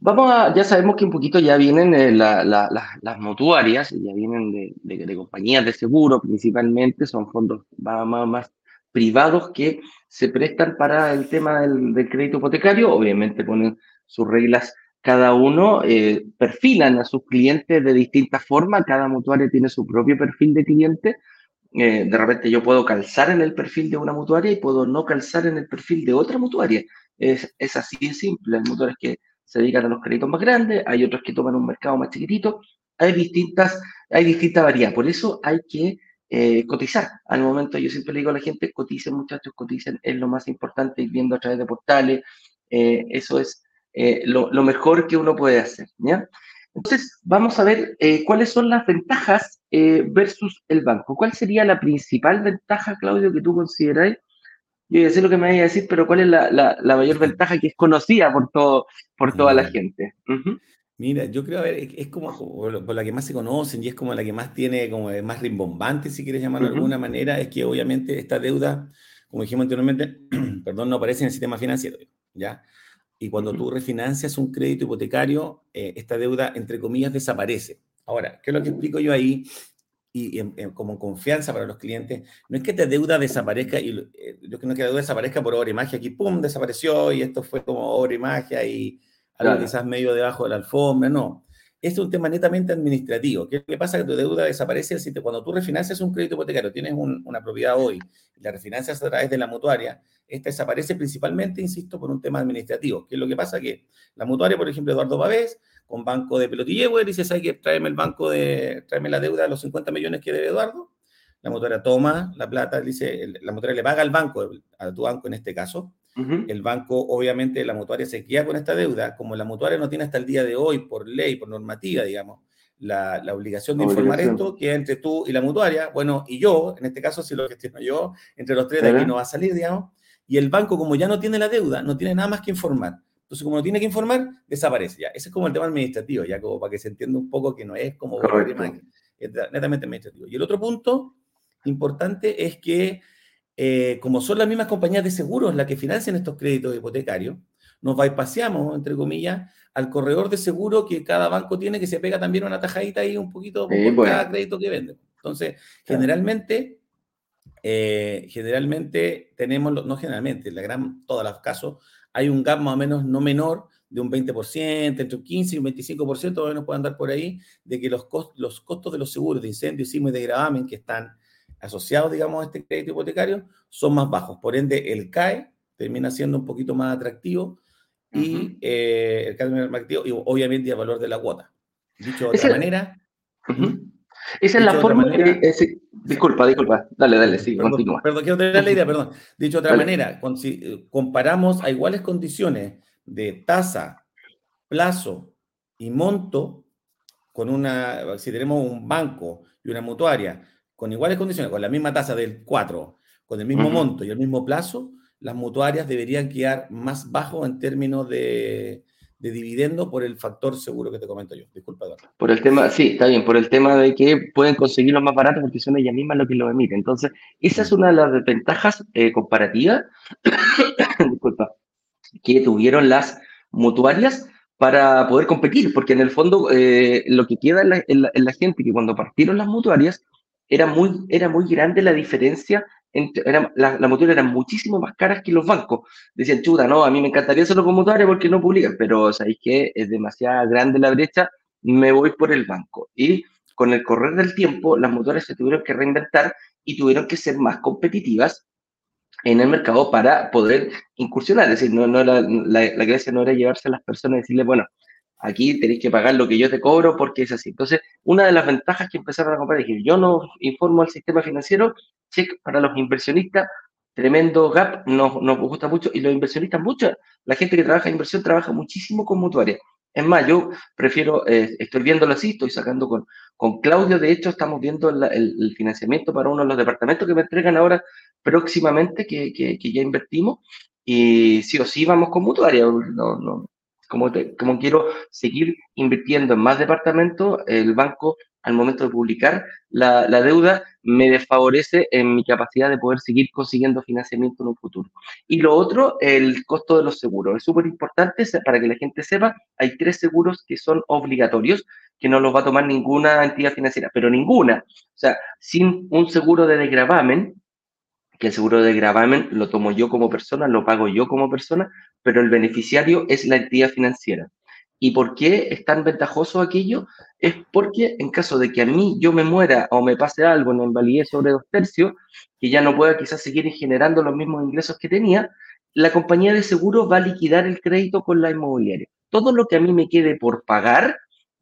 Vamos a, ya sabemos que un poquito ya vienen eh, las mutuarias, ya vienen de, compañías de seguro principalmente, son fondos más, más, privados que se prestan para el tema del, crédito hipotecario, obviamente ponen sus reglas cada uno, eh, perfilan a sus clientes de distintas formas, cada mutuaria tiene su propio perfil de cliente, eh, de repente yo puedo calzar en el perfil de una mutuaria y puedo no calzar en el perfil de otra mutuaria. Es, es así de simple, hay mutuarias que se dedican a los créditos más grandes, hay otros que toman un mercado más chiquitito, hay distintas, hay distintas variedades, por eso hay que eh, cotizar. Al momento yo siempre le digo a la gente, coticen muchachos, coticen, es lo más importante, ir viendo a través de portales, eh, eso es lo, mejor que uno puede hacer. Entonces, vamos a ver cuáles son las ventajas versus el banco. ¿Cuál sería la principal ventaja, Claudio, que tú consideráis yo ya sé lo que me vaya a decir, pero ¿cuál es la, la, mayor ventaja que es conocida por, todo, por toda la gente? Mira, yo creo, a ver, es como por la que más se conocen y es como la que más tiene, como más rimbombante, si quieres llamarlo de alguna manera, es que obviamente esta deuda, como dijimos anteriormente, perdón, no aparece en el sistema financiero, ¿ya? Y cuando tú refinancias un crédito hipotecario, eh, esta deuda, entre comillas, desaparece. Ahora, ¿qué es lo que explico yo ahí? y, como confianza para los clientes, no es que esta deuda desaparezca, y eh, yo creo que la deuda desaparezca por obra y magia, aquí pum, desapareció y esto fue como obra y magia y algo quizás medio debajo de la alfombra, no. Esto es un tema netamente administrativo. ¿Qué, qué pasa? Que tu deuda desaparece cuando tú refinancias un crédito hipotecario, tienes una propiedad hoy la refinancias a través de la mutuaria, esta desaparece principalmente, insisto, por un tema administrativo. ¿Qué es lo que pasa? Que la mutuaria, por ejemplo, Eduardo Pavés, con banco de Pelotillewer, dice, ¿sabes que Tráeme el banco de, tráeme la deuda de los 50 millones que debe Eduardo. La mutuaria toma la plata, dice, la mutuaria le paga al banco, a tu banco en este caso. El banco, obviamente, la mutuaria se queda con esta deuda. Como la mutuaria no tiene hasta el día de hoy, por ley, por normativa, digamos, la, la obligación de informar esto, que entre tú y la mutuaria, bueno, y yo, en este caso, si lo gestiono yo, entre los tres de aquí no va a salir, digamos. Y el banco, como ya no tiene la deuda, no tiene nada más que informar. Entonces, como no tiene que informar, desaparece ya. Ese es como el tema administrativo, ya como para que se entienda un poco que no es como es netamente administrativo. Y el otro punto importante es que, eh, como son las mismas compañías de seguros las que financian estos créditos hipotecarios, nos bypaseamos, entre comillas, al corredor de seguro que cada banco tiene, que se pega también una tajadita ahí un poquito por cada crédito que vende. Entonces, generalmente, eh, generalmente tenemos, no generalmente, en la gran, todos los casos, hay un gap más o menos no menor de un 20%, entre un 15 y un 25%, más o menos puede andar por ahí, de que los, los costos de los seguros de incendio, sismo y de gravamen que están asociados, digamos, a este crédito hipotecario son más bajos. Por ende, el CAE termina siendo un poquito más atractivo y eh, el CAE termina más atractivo y obviamente el valor de la cuota. Dicho de otra manera... Esa es la forma disculpa, disculpa, dale, dale, sí, perdón, continúa. Perdón, quiero tener la idea, perdón. Dicho de otra manera, si eh, comparamos a iguales condiciones de tasa, plazo y monto, con una, si tenemos un banco y una mutuaria con iguales condiciones, con la misma tasa del 4, con el mismo monto y el mismo plazo, las mutuarias deberían quedar más bajo en términos de, de dividendo por el factor seguro que te comento yo. Disculpa, Por el tema, sí, está bien, por el tema de que pueden conseguirlo más barato porque son ellas mismas las que lo emiten. Entonces, esa es una de las desventajas eh, comparativas, disculpa, que tuvieron las mutuarias para poder competir, porque en el fondo eh, lo que queda en la, en la, gente que cuando partieron las mutuarias era muy, era muy grande la diferencia las la mutuarias eran muchísimo más caras que los bancos. Decían, chuta, no, a mí me encantaría hacerlo con mutuaria porque no publican, pero sabéis que es demasiado grande la brecha, me voy por el banco. Y con el correr del tiempo, las mutuarias se tuvieron que reinventar y tuvieron que ser más competitivas en el mercado para poder incursionar. Es decir, no, no la, la, la gracia no era llevarse a las personas y decirles, bueno, aquí tenéis que pagar lo que yo te cobro porque es así. Entonces, una de las ventajas que empezaron a comprar es que yo no informo al sistema financiero, check para los inversionistas, tremendo gap, nos, nos gusta mucho, y los inversionistas, mucho, la gente que trabaja en inversión trabaja muchísimo con mutuaria. Es más, yo prefiero, eh, estoy viéndolo así, estoy sacando con, con Claudio, de hecho, estamos viendo el, financiamiento para uno de los departamentos que me entregan ahora próximamente, que, que, que ya invertimos, y sí o sí vamos con mutuaria, no, no, como, como quiero seguir invirtiendo en más departamentos, el banco al momento de publicar la, la, deuda me desfavorece en mi capacidad de poder seguir consiguiendo financiamiento en un futuro. Y lo otro, el costo de los seguros. Es súper importante para que la gente sepa, hay tres seguros que son obligatorios, que no los va a tomar ninguna entidad financiera, pero ninguna. O sea, sin un seguro de desgravamen, que el seguro de gravamen lo tomo yo como persona, lo pago yo como persona, pero el beneficiario es la entidad financiera. ¿Y por qué es tan ventajoso aquello? Es porque en caso de que a mí yo me muera o me pase algo, en invalidez sobre dos tercios, que ya no pueda quizás seguir generando los mismos ingresos que tenía, la compañía de seguro va a liquidar el crédito con la inmobiliaria. Todo lo que a mí me quede por pagar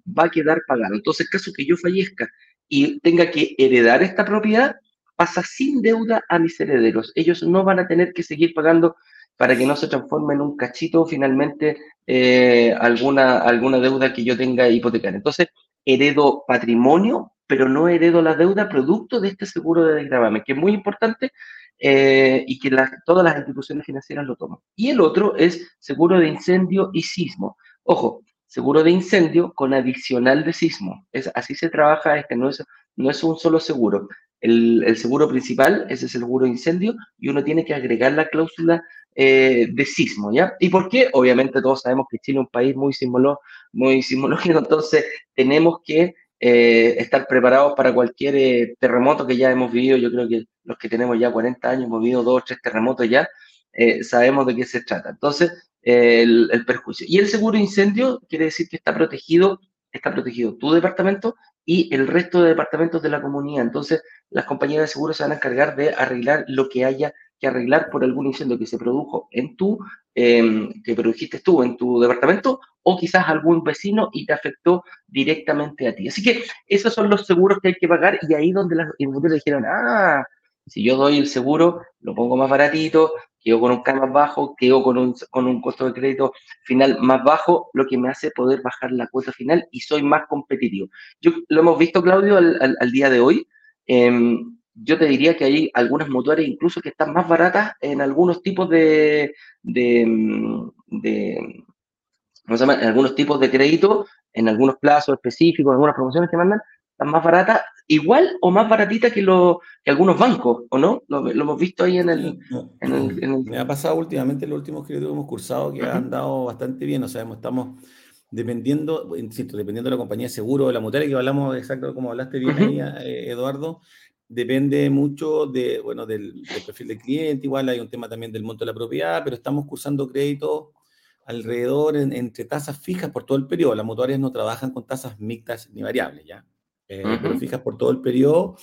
va a quedar pagado. Entonces, en caso que yo fallezca y tenga que heredar esta propiedad, pasa sin deuda a mis herederos. Ellos no van a tener que seguir pagando para que no se transforme en un cachito finalmente eh, alguna, alguna deuda que yo tenga hipotecaria. Entonces, heredo patrimonio, pero no heredo la deuda producto de este seguro de desgravamen, que es muy importante eh, y que todas las instituciones financieras lo toman. Y el otro es seguro de incendio y sismo. Ojo, seguro de incendio con adicional de sismo. Es, así se trabaja, este no es, no es un solo seguro. El, seguro principal es el seguro de incendio y uno tiene que agregar la cláusula eh, de sismo, ¿ya? ¿Y por qué? Obviamente todos sabemos que Chile es un país muy, simolo, muy sismológico, entonces tenemos que eh, estar preparados para cualquier eh, terremoto que ya hemos vivido. Yo creo que los que tenemos ya 40 años hemos vivido dos o tres terremotos ya, sabemos de qué se trata. Entonces, el, el, perjuicio. Y el seguro incendio quiere decir que está protegido, está protegido tu departamento y el resto de departamentos de la comunidad. Entonces, las compañías de seguros se van a encargar de arreglar lo que haya que arreglar por algún incendio que se produjo en tu, eh, que produjiste tú en tu departamento, o quizás algún vecino y te afectó directamente a ti. Así que esos son los seguros que hay que pagar y ahí donde las inmobiliarias dijeron, ah, si yo doy el seguro, lo pongo más baratito, quedo con un CAN más bajo, quedo con un, con un costo de crédito final más bajo, lo que me hace poder bajar la cuota final y soy más competitivo. Yo, lo hemos visto, Claudio, al, al, día de hoy. Eh, yo te diría que hay algunas mutuarias incluso que están más baratas en algunos tipos de, de, de ¿cómo se llama? En algunos tipos de crédito, en algunos plazos específicos, en algunas promociones que mandan, más baratas, igual o más baratitas que, lo, que algunos bancos, ¿o no? Lo, hemos visto ahí en el, en el, en el, Me ha pasado últimamente los últimos créditos que hemos cursado que han dado bastante bien, o sea, estamos dependiendo, insisto, dependiendo de la compañía de seguro de la mutuaria, que hablamos exacto como hablaste bien uh -huh. ahí, eh, Eduardo, depende mucho de, bueno, del, del, perfil del cliente, igual hay un tema también del monto de la propiedad, pero estamos cursando créditos alrededor en, entre tasas fijas por todo el periodo. Las mutuarias no trabajan con tasas mixtas ni variables, ¿ya? Eh, uh -huh. Pero fijas por todo el periodo.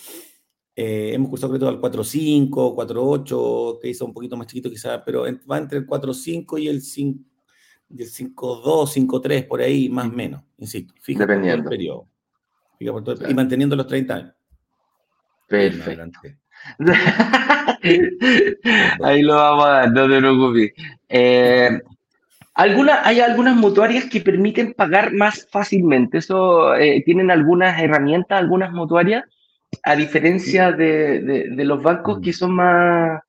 Eh, hemos cursado crédito al 4.5, 4.8, que es un poquito más chiquito quizás, pero va entre el 4.5 y el 5, y el 5.2, 5.3, por ahí, más o menos, insisto. Fija por todo el periodo. Fija por todo el- Claro. Y manteniendo los 30 años. Perfecto. Ahí lo vamos a dar, no te preocupes. Eh, alguna- hay algunas mutuarias que permiten pagar más fácilmente. Eso, eh, ¿tienen algunas herramientas, algunas mutuarias? A diferencia de, de- de los bancos que son más...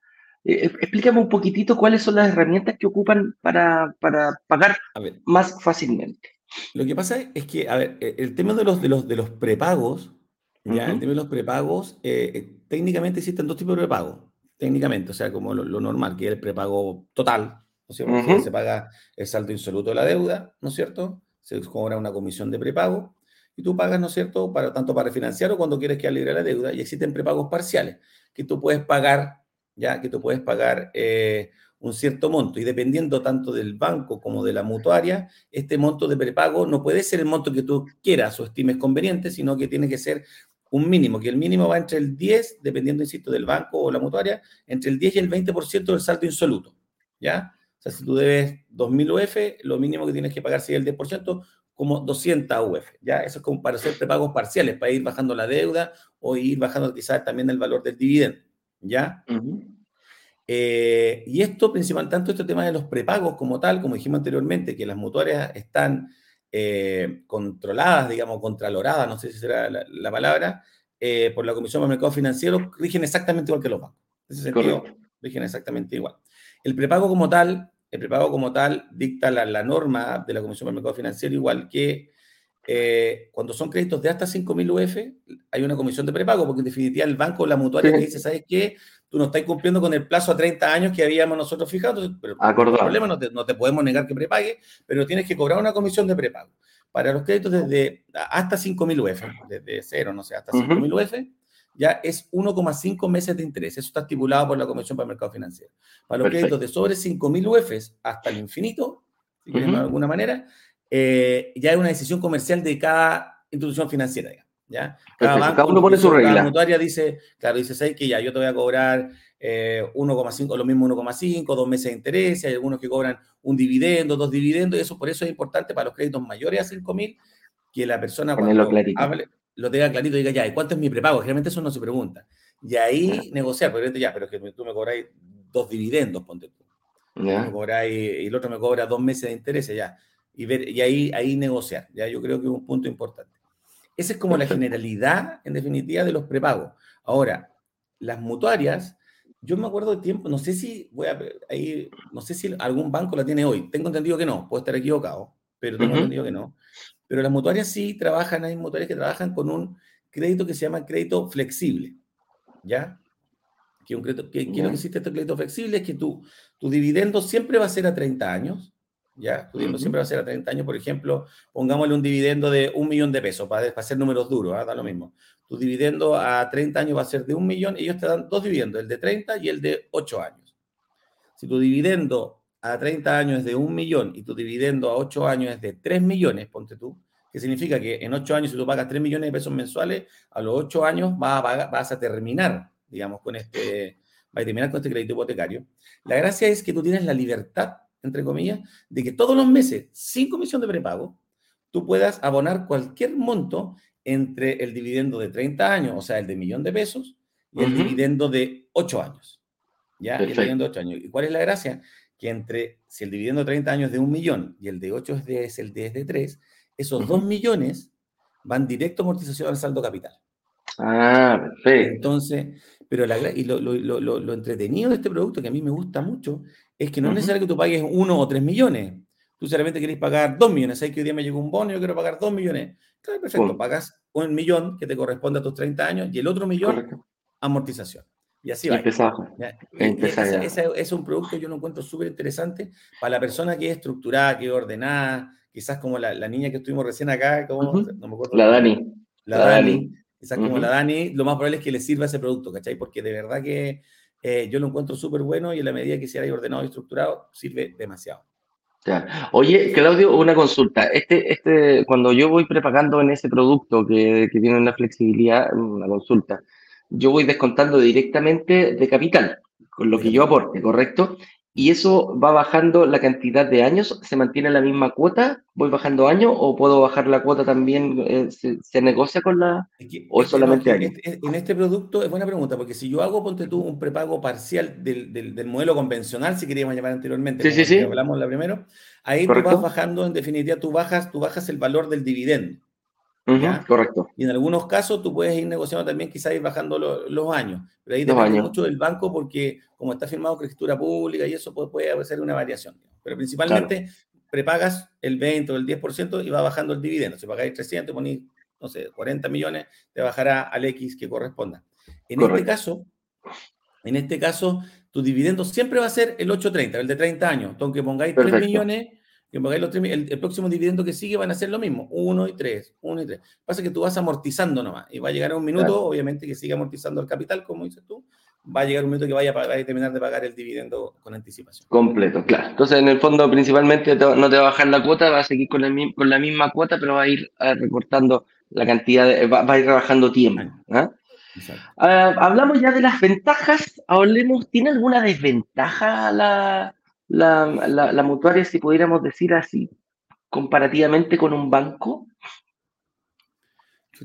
eh, explícame un poquitito cuáles son las herramientas que ocupan para, para pagar más fácilmente. Lo que pasa es que, a ver, eh, el tema de los, de los, de los prepagos, ya, el Ujú. tema de los prepagos, eh, eh, técnicamente existen dos tipos de prepago, técnicamente, o sea, como lo, lo normal, que es el prepago total, ¿no es cierto? Se paga el saldo insoluto de la deuda, ¿no es cierto? Se cobra una comisión de prepago y tú pagas, ¿no es cierto?, para, tanto para financiar o cuando quieres que libre la deuda, y existen prepagos parciales, que tú puedes pagar, ya, que tú puedes pagar eh, un cierto monto, y dependiendo tanto del banco como de la mutuaria, este monto de prepago no puede ser el monto que tú quieras o estimes conveniente, sino que tiene que ser un mínimo, que el mínimo va entre el 10, dependiendo, insisto, del banco o la mutuaria, entre el 10 y el 20% del saldo insoluto, ¿ya? O sea, si tú debes 2.000 UF, lo mínimo que tienes que pagar sería el 10%, como 200 UF, ¿ya? Eso es como para hacer prepagos parciales, para ir bajando la deuda o ir bajando quizás también el valor del dividendo, ¿ya? Eh, y esto principal, tanto este tema de los prepagos como tal, como dijimos anteriormente, que las mutuarias están eh, controladas, digamos, contraloradas, no sé si será la, la palabra, eh, por la Comisión para Mercado Financiero, rigen exactamente igual que los bancos. En ese sentido, Correcto. rigen exactamente igual. El prepago como tal, el prepago como tal dicta la, la norma de la Comisión para Mercado Financiero, igual que eh, cuando son créditos de hasta 5.000 UF, hay una comisión de prepago, porque en definitiva el banco o la mutuaria Sí. te dice, ¿sabes qué? Tú no estás cumpliendo con el plazo a 30 años que habíamos nosotros fijado, pero Acordado. problema, no te, no te podemos negar que prepague, pero tienes que cobrar una comisión de prepago. Para los créditos desde hasta 5.000 UF, desde cero, no sé, hasta Ujú. 5.000 UF, ya es 1,5 meses de interés. Eso está estipulado por la Comisión para el Mercado Financiero. Para los Perfecto. créditos de sobre 5.000 UF hasta el infinito, si queremos de alguna manera, eh, ya es una decisión comercial de cada institución financiera. digamos, ¿ya? Perfecto. Cada uno pone su regla. Cada mutuaria dice, claro, dice, ¿sabes que Ya, yo te voy a cobrar eh, 1,5, lo mismo 1,5, dos meses de interés, hay algunos que cobran un dividendo, dos dividendos, y eso por eso es importante para los créditos mayores a 5.000, que la persona cuando hable, lo tenga clarito y diga, ya, ¿y cuánto es mi prepago? Generalmente eso no se pregunta. Y ahí negociar, porque ya, pero es que tú me cobráis dos dividendos, ponte tú. Me y el otro me cobra dos meses de interés, ya. Y, ver, y ahí, ahí negociar, ya yo creo que es un punto importante. Esa es como la generalidad, en definitiva, de los prepagos. Ahora, las mutuarias, yo me acuerdo de tiempo, no sé si voy a ahí, no sé si algún banco la tiene hoy. Tengo entendido que no, puedo estar equivocado, pero tengo Ujú. entendido que no. Pero las mutuarias sí trabajan, hay mutuarias que trabajan con un crédito que se llama crédito flexible, ¿ya? Que, un crédito, que, lo que existe este crédito flexible es que tu, tu dividendo siempre va a ser a 30 años, ¿ya? Tu dividendo siempre va a ser a 30 años, por ejemplo, pongámosle un dividendo de un millón de pesos, para, para hacer números duros, ¿ah? da lo mismo. Tu dividendo a 30 años va a ser de un millón, ellos te dan dos dividendos, el de 30 y el de 8 años. Si tu dividendo a 30 años es de un millón y tu dividendo a 8 años es de 3 millones, ponte tú, que significa que en 8 años, si tú pagas 3 millones de pesos mensuales, a los 8 años vas a, pagar- vas a terminar, digamos, con este, vas a terminar con este crédito hipotecario. La gracia es que tú tienes la libertad, entre comillas, de que todos los meses, sin comisión de prepago, tú puedas abonar cualquier monto entre el dividendo de 30 años, o sea, el de millón de pesos, y el Ujú. dividendo de 8 años. ¿Ya? El dividendo de 8 años. ¿Y cuál es la gracia? Que entre, si el dividendo de 30 años es de un millón y el de 8 es, de, es el de, es de 3, esos Ujú. 2 millones van directo a amortización al saldo capital. Ah, perfecto. Entonces, pero la, y lo, lo- lo- lo- entretenido de este producto, que a mí me gusta mucho, es que no es necesario que tú pagues uno o tres millones. Tú solamente querés pagar dos millones. Sabes que hoy día me llegó un bono y yo quiero pagar dos millones. Claro, perfecto. Pum. Pagas un millón que te corresponde a tus 30 años y el otro millón, Correcto. amortización. Y así va. Empezar ese- ya. ese es un producto que yo lo encuentro súper interesante para la persona que es estructurada, que es ordenada, quizás como la, la niña que estuvimos recién acá, como, Ujú. no me acuerdo La. Dani. La La Dani, Dani. quizás como Ujú. la Dani, lo más probable es que le sirva ese producto, ¿cachai? Porque de verdad que eh, yo lo encuentro súper bueno y en la medida que sea ordenado y estructurado, sirve demasiado. Ya. Oye, Claudio, una consulta. Este, este, cuando yo voy prepagando en ese producto que, que tiene la flexibilidad, una consulta. Yo voy descontando directamente de capital, con lo que yo aporte, ¿correcto? y eso va bajando la cantidad de años, se mantiene la misma cuota, voy bajando años o puedo bajar la cuota también, eh, se, negocia con la o es solamente años. En este producto es buena pregunta, porque si yo hago, ponte tú, un prepago parcial del, del, modelo convencional, si queríamos llamar anteriormente, sí, sí, sí. hablamos la primero, ahí tú vas bajando, en definitiva, tú bajas, tú bajas el valor del dividendo. Correcto. Y en algunos casos tú puedes ir negociando también, quizás ir bajando los años. Pero ahí depende mucho del banco porque como está firmado con escritura pública y eso puede, puede ser una variación. Pero principalmente prepagas el 20 o el 10% y va bajando el dividendo. Si pagáis 300, ponéis, no sé, 40 millones, te bajará al X que corresponda. En este caso, en este caso, tu dividendo siempre va a ser el 830, el de 30 años. Aunque pongáis 3 millones, los 3, el, el, próximo dividendo que sigue van a ser lo mismo, 1 y 3, 1 y 3. Pasa que tú vas amortizando nomás y va a llegar a un minuto, obviamente, que sigue amortizando el capital, como dices tú, va a llegar un momento que vaya a, pagar, terminar de pagar el dividendo con anticipación. Completo, claro. Entonces, en el fondo, principalmente no te va a bajar la cuota, va a seguir con la, con la misma cuota, pero va a ir eh, recortando la cantidad, de, va, a ir rebajando tiempo. ¿ah? Ah, hablamos ya de las ventajas, hablemos, ¿tiene alguna desventaja la, la, la mutuaria, si pudiéramos decir así, comparativamente con un banco?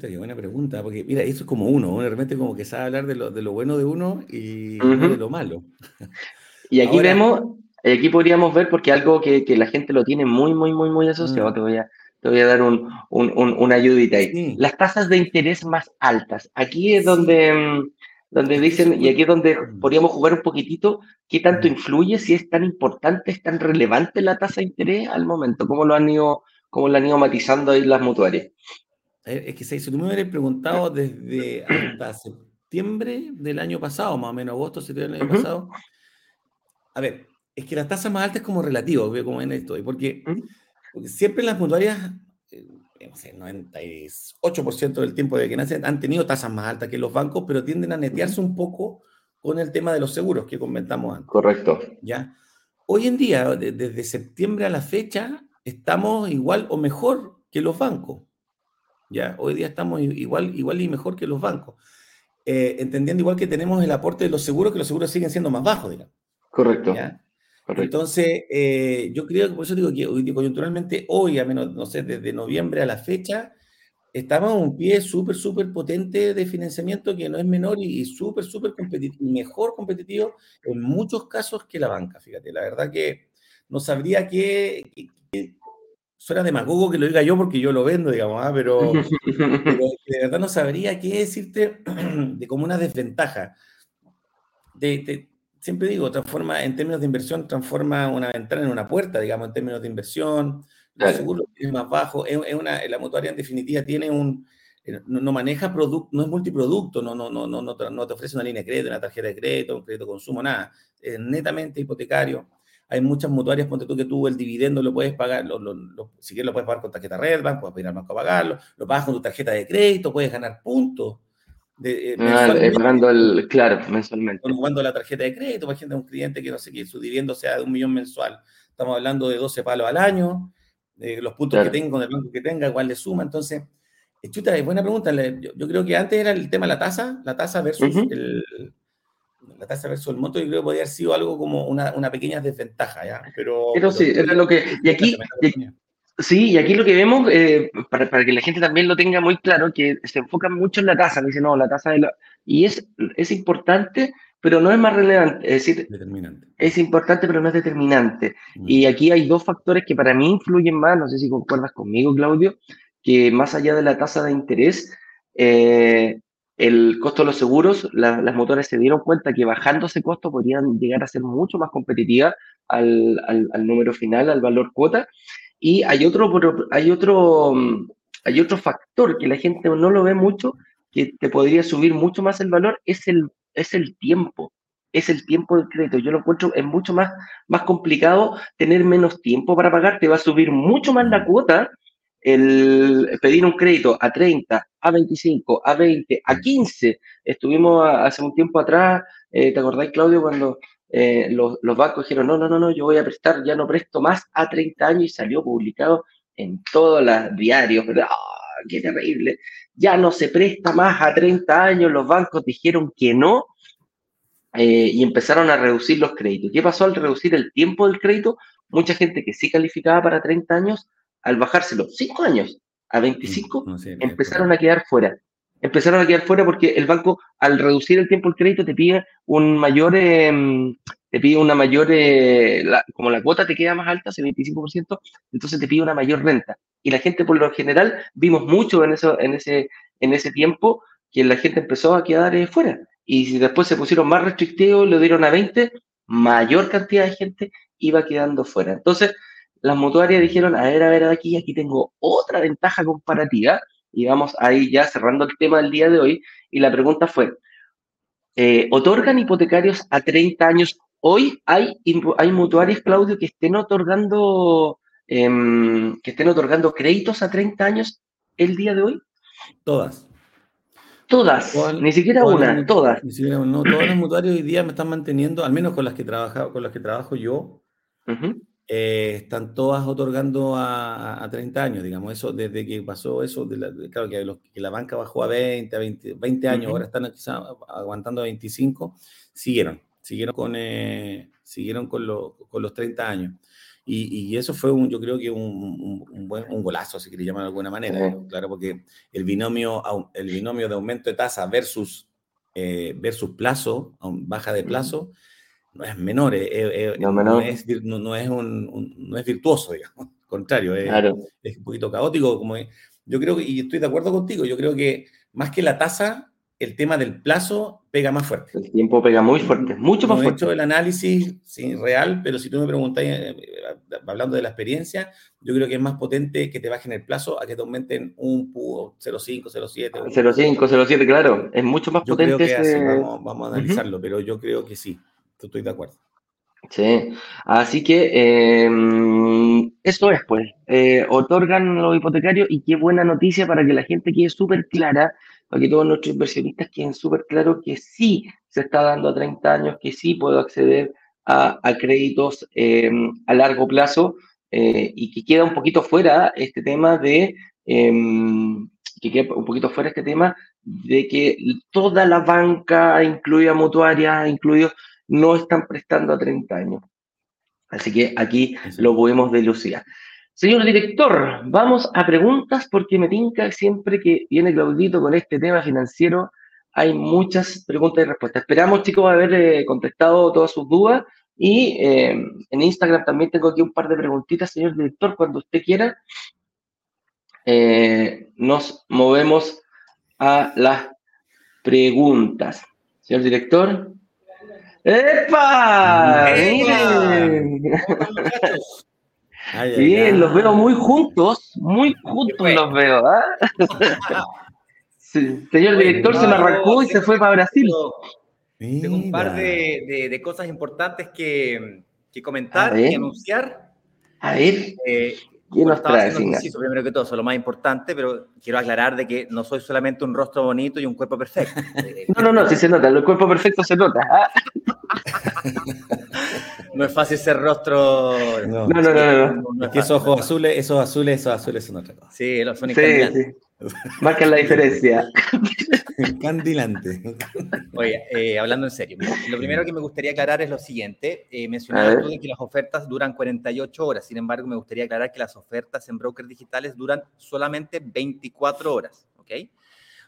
qué buena pregunta, porque mira, eso es como uno, de repente como que sabe hablar de lo, de lo bueno de uno y de lo malo. Y aquí vemos, aquí podríamos ver, porque algo que, que, la gente lo tiene muy, muy, muy, muy asociado, mm. te, voy a, te voy a dar un, un, una ayudita ahí. Las tasas de interés más altas. Aquí es donde, mm, donde dicen, y aquí es donde podríamos jugar un poquitito, qué tanto influye, si es tan importante, es tan relevante la tasa de interés al momento, cómo lo han ido, cómo lo han ido matizando ahí las mutuarias. Es que si tú me hubieras preguntado desde hasta septiembre del año pasado, más o menos agosto, septiembre del año pasado. A ver, es que la tasa más alta es como relativo, como en esto, porque, porque siempre las mutuarias, eh, no sé, 98% del tiempo de que nacen han tenido tasas más altas que los bancos, pero tienden a netearse un poco con el tema de los seguros que comentamos antes. Correcto. ¿Ya? Hoy en día, desde septiembre a la fecha, estamos igual o mejor que los bancos. ¿ya? Hoy día estamos igual, igual y mejor que los bancos. Eh, entendiendo igual que tenemos el aporte de los seguros, que los seguros siguen siendo más bajos, digamos. Correcto. Entonces, eh, yo creo que por eso digo que hoy, coyunturalmente, hoy, a menos, no sé, desde noviembre a la fecha, estamos a un pie súper, súper potente de financiamiento que no es menor y, súper, súper competitivo, mejor competitivo en muchos casos que la banca, fíjate. La verdad que no sabría qué, suena demagogo que lo diga yo porque yo lo vendo, digamos, ¿ah? pero, de verdad no sabría qué decirte de como una desventaja. De, siempre digo, transforma, en términos de inversión, transforma una ventana en una puerta, digamos, en términos de inversión, el seguro es más bajo, es, una, la mutuaria en definitiva tiene un, eh, no, maneja producto, no es multiproducto, no, no, no, no, no, te ofrece una línea de crédito, una tarjeta de crédito, un crédito de consumo, nada, es netamente hipotecario. Hay muchas mutuarias, ponte tú que tú el dividendo lo puedes pagar, lo, si quieres lo puedes pagar con tarjeta Redbank, puedes pedir al banco a pagarlo, lo pagas con tu tarjeta de crédito, puedes ganar puntos. De, eh, ah, pagando el, claro, mensualmente. Jugando la tarjeta de crédito, por ejemplo, un cliente que no sé qué, su dividendo sea de un millón mensual. Estamos hablando de 12 palos al año, de los puntos que tenga con el banco que tenga, igual le suma. Entonces, eh, chuta, es buena pregunta. Yo, creo que antes era el tema de la tasa, la tasa versus el, la tasa versus el monto, yo creo que podría haber sido algo como una, una pequeña desventaja, ¿ya? Pero, pero, sí, era lo que... Y aquí, sí, y aquí lo que vemos, eh, para, para, que la gente también lo tenga muy claro, que se enfoca mucho en la tasa, dice, no, la tasa de la... Y es, es importante, pero no es más relevante, es decir, determinante. es importante, pero no es determinante. Mm. Y aquí hay dos factores que para mí influyen más, no sé si concuerdas conmigo, Claudio, que más allá de la tasa de interés, eh, el costo de los seguros, las motoras se dieron cuenta que bajando ese costo podrían llegar a ser mucho más competitivas al, al, número final, al valor cuota. Y hay otro, hay, otro, mm, hay otro factor que la gente no lo ve mucho, que te podría subir mucho más el valor, es el, es el tiempo. Es el tiempo del crédito. Yo lo encuentro, es mucho más, más complicado tener menos tiempo para pagar, te va a subir mucho más la cuota el pedir un crédito a 30, a 25, a 20, a 15. Estuvimos hace un tiempo atrás, eh, ¿te acordáis, Claudio, cuando eh, los, los, bancos dijeron, no, no, no, no, yo voy a prestar, ya no presto más a 30 años y salió publicado en todos los diarios, qué terrible, ya no se presta más a 30 años, los bancos dijeron que no eh, y empezaron a reducir los créditos. ¿Qué pasó al reducir el tiempo del crédito? Mucha gente que sí calificaba para 30 años, al bajárselo 5 años a 25, mm, empezaron a quedar fuera. Empezaron a quedar fuera porque el banco, al reducir el tiempo del crédito, te pide un mayor, em, te pide una mayor, eh, como la cuota te queda más alta, ese 25%, entonces te pide una mayor renta. Y la gente, por lo general, vimos mucho en, eso, en, ese, en ese tiempo que la gente empezó a quedar eh, fuera. Y si después se pusieron más restrictivos, lo dieron a 20, mayor cantidad de gente iba quedando fuera. Entonces, las mutuarias dijeron, a ver, a ver, aquí, aquí tengo otra ventaja comparativa, y vamos ahí ya cerrando el tema del día de hoy, y la pregunta fue, eh, ¿otorgan hipotecarios a 30 años? Hoy hay, hay mutuarias, Claudio, que estén otorgando, em, que estén otorgando créditos a 30 años el día de hoy. Todas. Todas, ni siquiera una, todas. Ni siquiera, no, todas las mutuarias hoy día me están manteniendo, al menos con las que, trabaja, con las que trabajo yo, eh, están todas otorgando a, a, 30 años, digamos, eso desde que pasó eso, de claro que, que, la banca bajó a 20, a 20, 20 años, ahora están quizá aguantando a 25, siguieron, siguieron con, eh, siguieron con, lo, con los 30 años. Y, eso fue, un, yo creo que un, un, buen, un golazo, si quiere llamar de alguna manera, claro, porque el binomio, el binomio de aumento de tasa versus, eh, versus plazo, baja de plazo, no es menor, eh, eh, no, no, es, no, es un, no es virtuoso, digamos, al contrario, es, es, un poquito caótico. Como yo creo que, y estoy de acuerdo contigo, yo creo que más que la tasa, el tema del plazo pega más fuerte. El tiempo pega muy fuerte, mucho más no fuerte. He hecho el análisis sí, real, pero si tú me preguntas, eh, hablando de la experiencia, yo creo que es más potente que te bajen el plazo a que te aumenten un PU 0,5, 0,7. 0,5, 0,7, claro, es mucho más yo potente. Creo que vamos, vamos, a analizarlo, pero yo creo que sí, estoy de acuerdo. Sí, así que eh, eso es, pues, eh, otorgan los hipotecarios y qué buena noticia para que la gente quede súper clara para que todos nuestros inversionistas queden súper claros que sí se está dando a 30 años, que sí puedo acceder a, créditos em, a largo plazo eh, y que queda un poquito fuera este tema de, em, que queda un poquito fuera este tema de que toda la banca, incluida mutuaria, incluidos, no están prestando a 30 años. Así que aquí lo podemos delucidar. Señor director, vamos a preguntas porque me tinca siempre que viene Claudito con este tema financiero. Hay muchas preguntas y respuestas. Esperamos, chicos, haber eh, contestado todas sus dudas. Y eh, en Instagram también tengo aquí un par de preguntitas, señor director, cuando usted quiera. Eh, nos movemos a las preguntas. Señor director. ¡Epa! ¡Miren! Bien, los veo muy juntos, muy juntos los veo. ¿ah? señor director se me arrancó y se fue para Brasil. Tengo un par de, cosas importantes que, comentar y anunciar. A ver. Eh, ¿Qué nos trae, primero que todo, eso es lo más importante, pero quiero aclarar de que no soy solamente un rostro bonito y un cuerpo perfecto. no, no, no, sí se nota, el cuerpo perfecto se nota. ¿ah? No es fácil ser rostro. No, no, no. no, es que esos ojos azules, esos azules, esos azules son otra cosa. Sí, los son sí, sí. Marcan la diferencia. Candilante. Oye, eh, hablando en serio, lo primero que me gustaría aclarar es lo siguiente. Eh, mencionaba tú que las ofertas duran 48 horas, sin embargo, me gustaría aclarar que las ofertas en brokers digitales duran solamente 24 horas, ¿ok?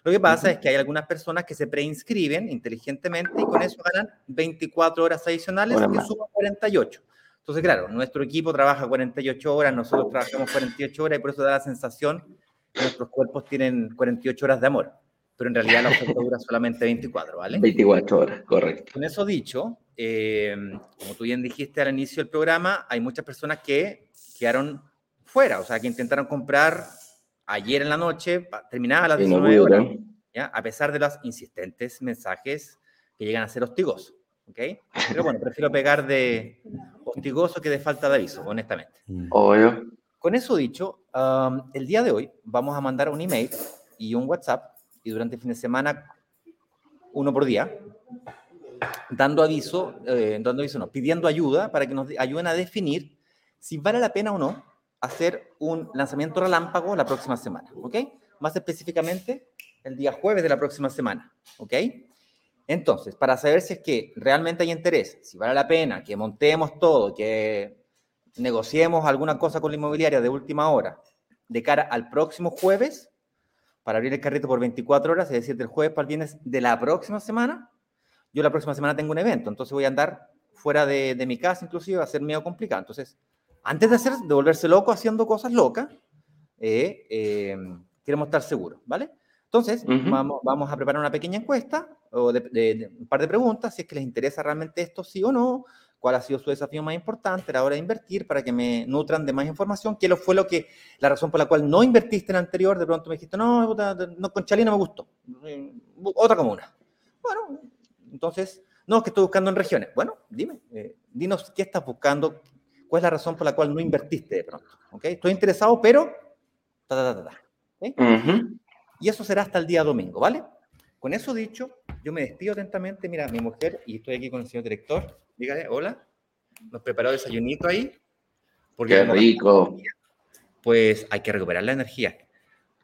Lo que pasa es que hay algunas personas que se preinscriben inteligentemente y con eso ganan 24 horas adicionales que suman 48. Entonces, claro, nuestro equipo trabaja 48 horas, nosotros trabajamos 48 horas y por eso da la sensación que nuestros cuerpos tienen 48 horas de amor. Pero en realidad la oferta dura solamente 24, ¿vale? 24 horas, correcto. Con eso dicho, eh, como tú bien dijiste al inicio del programa, hay muchas personas que quedaron fuera, o sea, que intentaron comprar ayer en la noche, terminaba a las 19 horas, ¿ya? a pesar de los insistentes mensajes que llegan a ser hostigosos. ¿ok? Pero bueno, prefiero pegar de hostigoso que de falta de aviso, honestamente. Mm. Obvio. Con eso dicho, el día de hoy vamos a mandar un email y un WhatsApp y durante el fin de semana, uno por día, dando aviso, eh, dando aviso no, pidiendo ayuda para que nos ayuden a definir si vale la pena o no hacer un lanzamiento relámpago la próxima semana, ¿ok? más específicamente el día jueves de la próxima semana, ¿ok? Entonces, para saber si es que realmente hay interés, si vale la pena que montemos todo, que negociemos alguna cosa con la inmobiliaria de última hora, de cara al próximo jueves, para abrir el carrito por 24 horas, es decir, del jueves para el viernes de la próxima semana, yo la próxima semana tengo un evento, entonces voy a andar fuera de, mi casa, inclusive va a ser medio complicado. Entonces, antes de hacer, de volverse loco haciendo cosas locas, eh, eh, queremos estar seguros, ¿vale? Entonces, vamos, vamos a preparar una pequeña encuesta o de, un par de preguntas, si es que les interesa realmente esto, sí o no, cuál ha sido su desafío más importante a la hora de invertir para que me nutran de más información, qué fue lo que, la razón por la cual no invertiste en el anterior, de pronto me dijiste, no, no con Chalí no me gustó, eh, otra comuna. Bueno, entonces, no, que estoy buscando en regiones. Bueno, dime, eh, dinos qué estás buscando, cuál es la razón por la cual no invertiste de pronto. ¿ok? Estoy interesado, pero... Y eso será hasta el día domingo, ¿vale? Con eso dicho, yo me despido atentamente. Mira, mi mujer, y estoy aquí con el señor director. Dígale, hola. Nos preparó desayunito ahí. Porque Qué rico. Pues hay que recuperar la energía.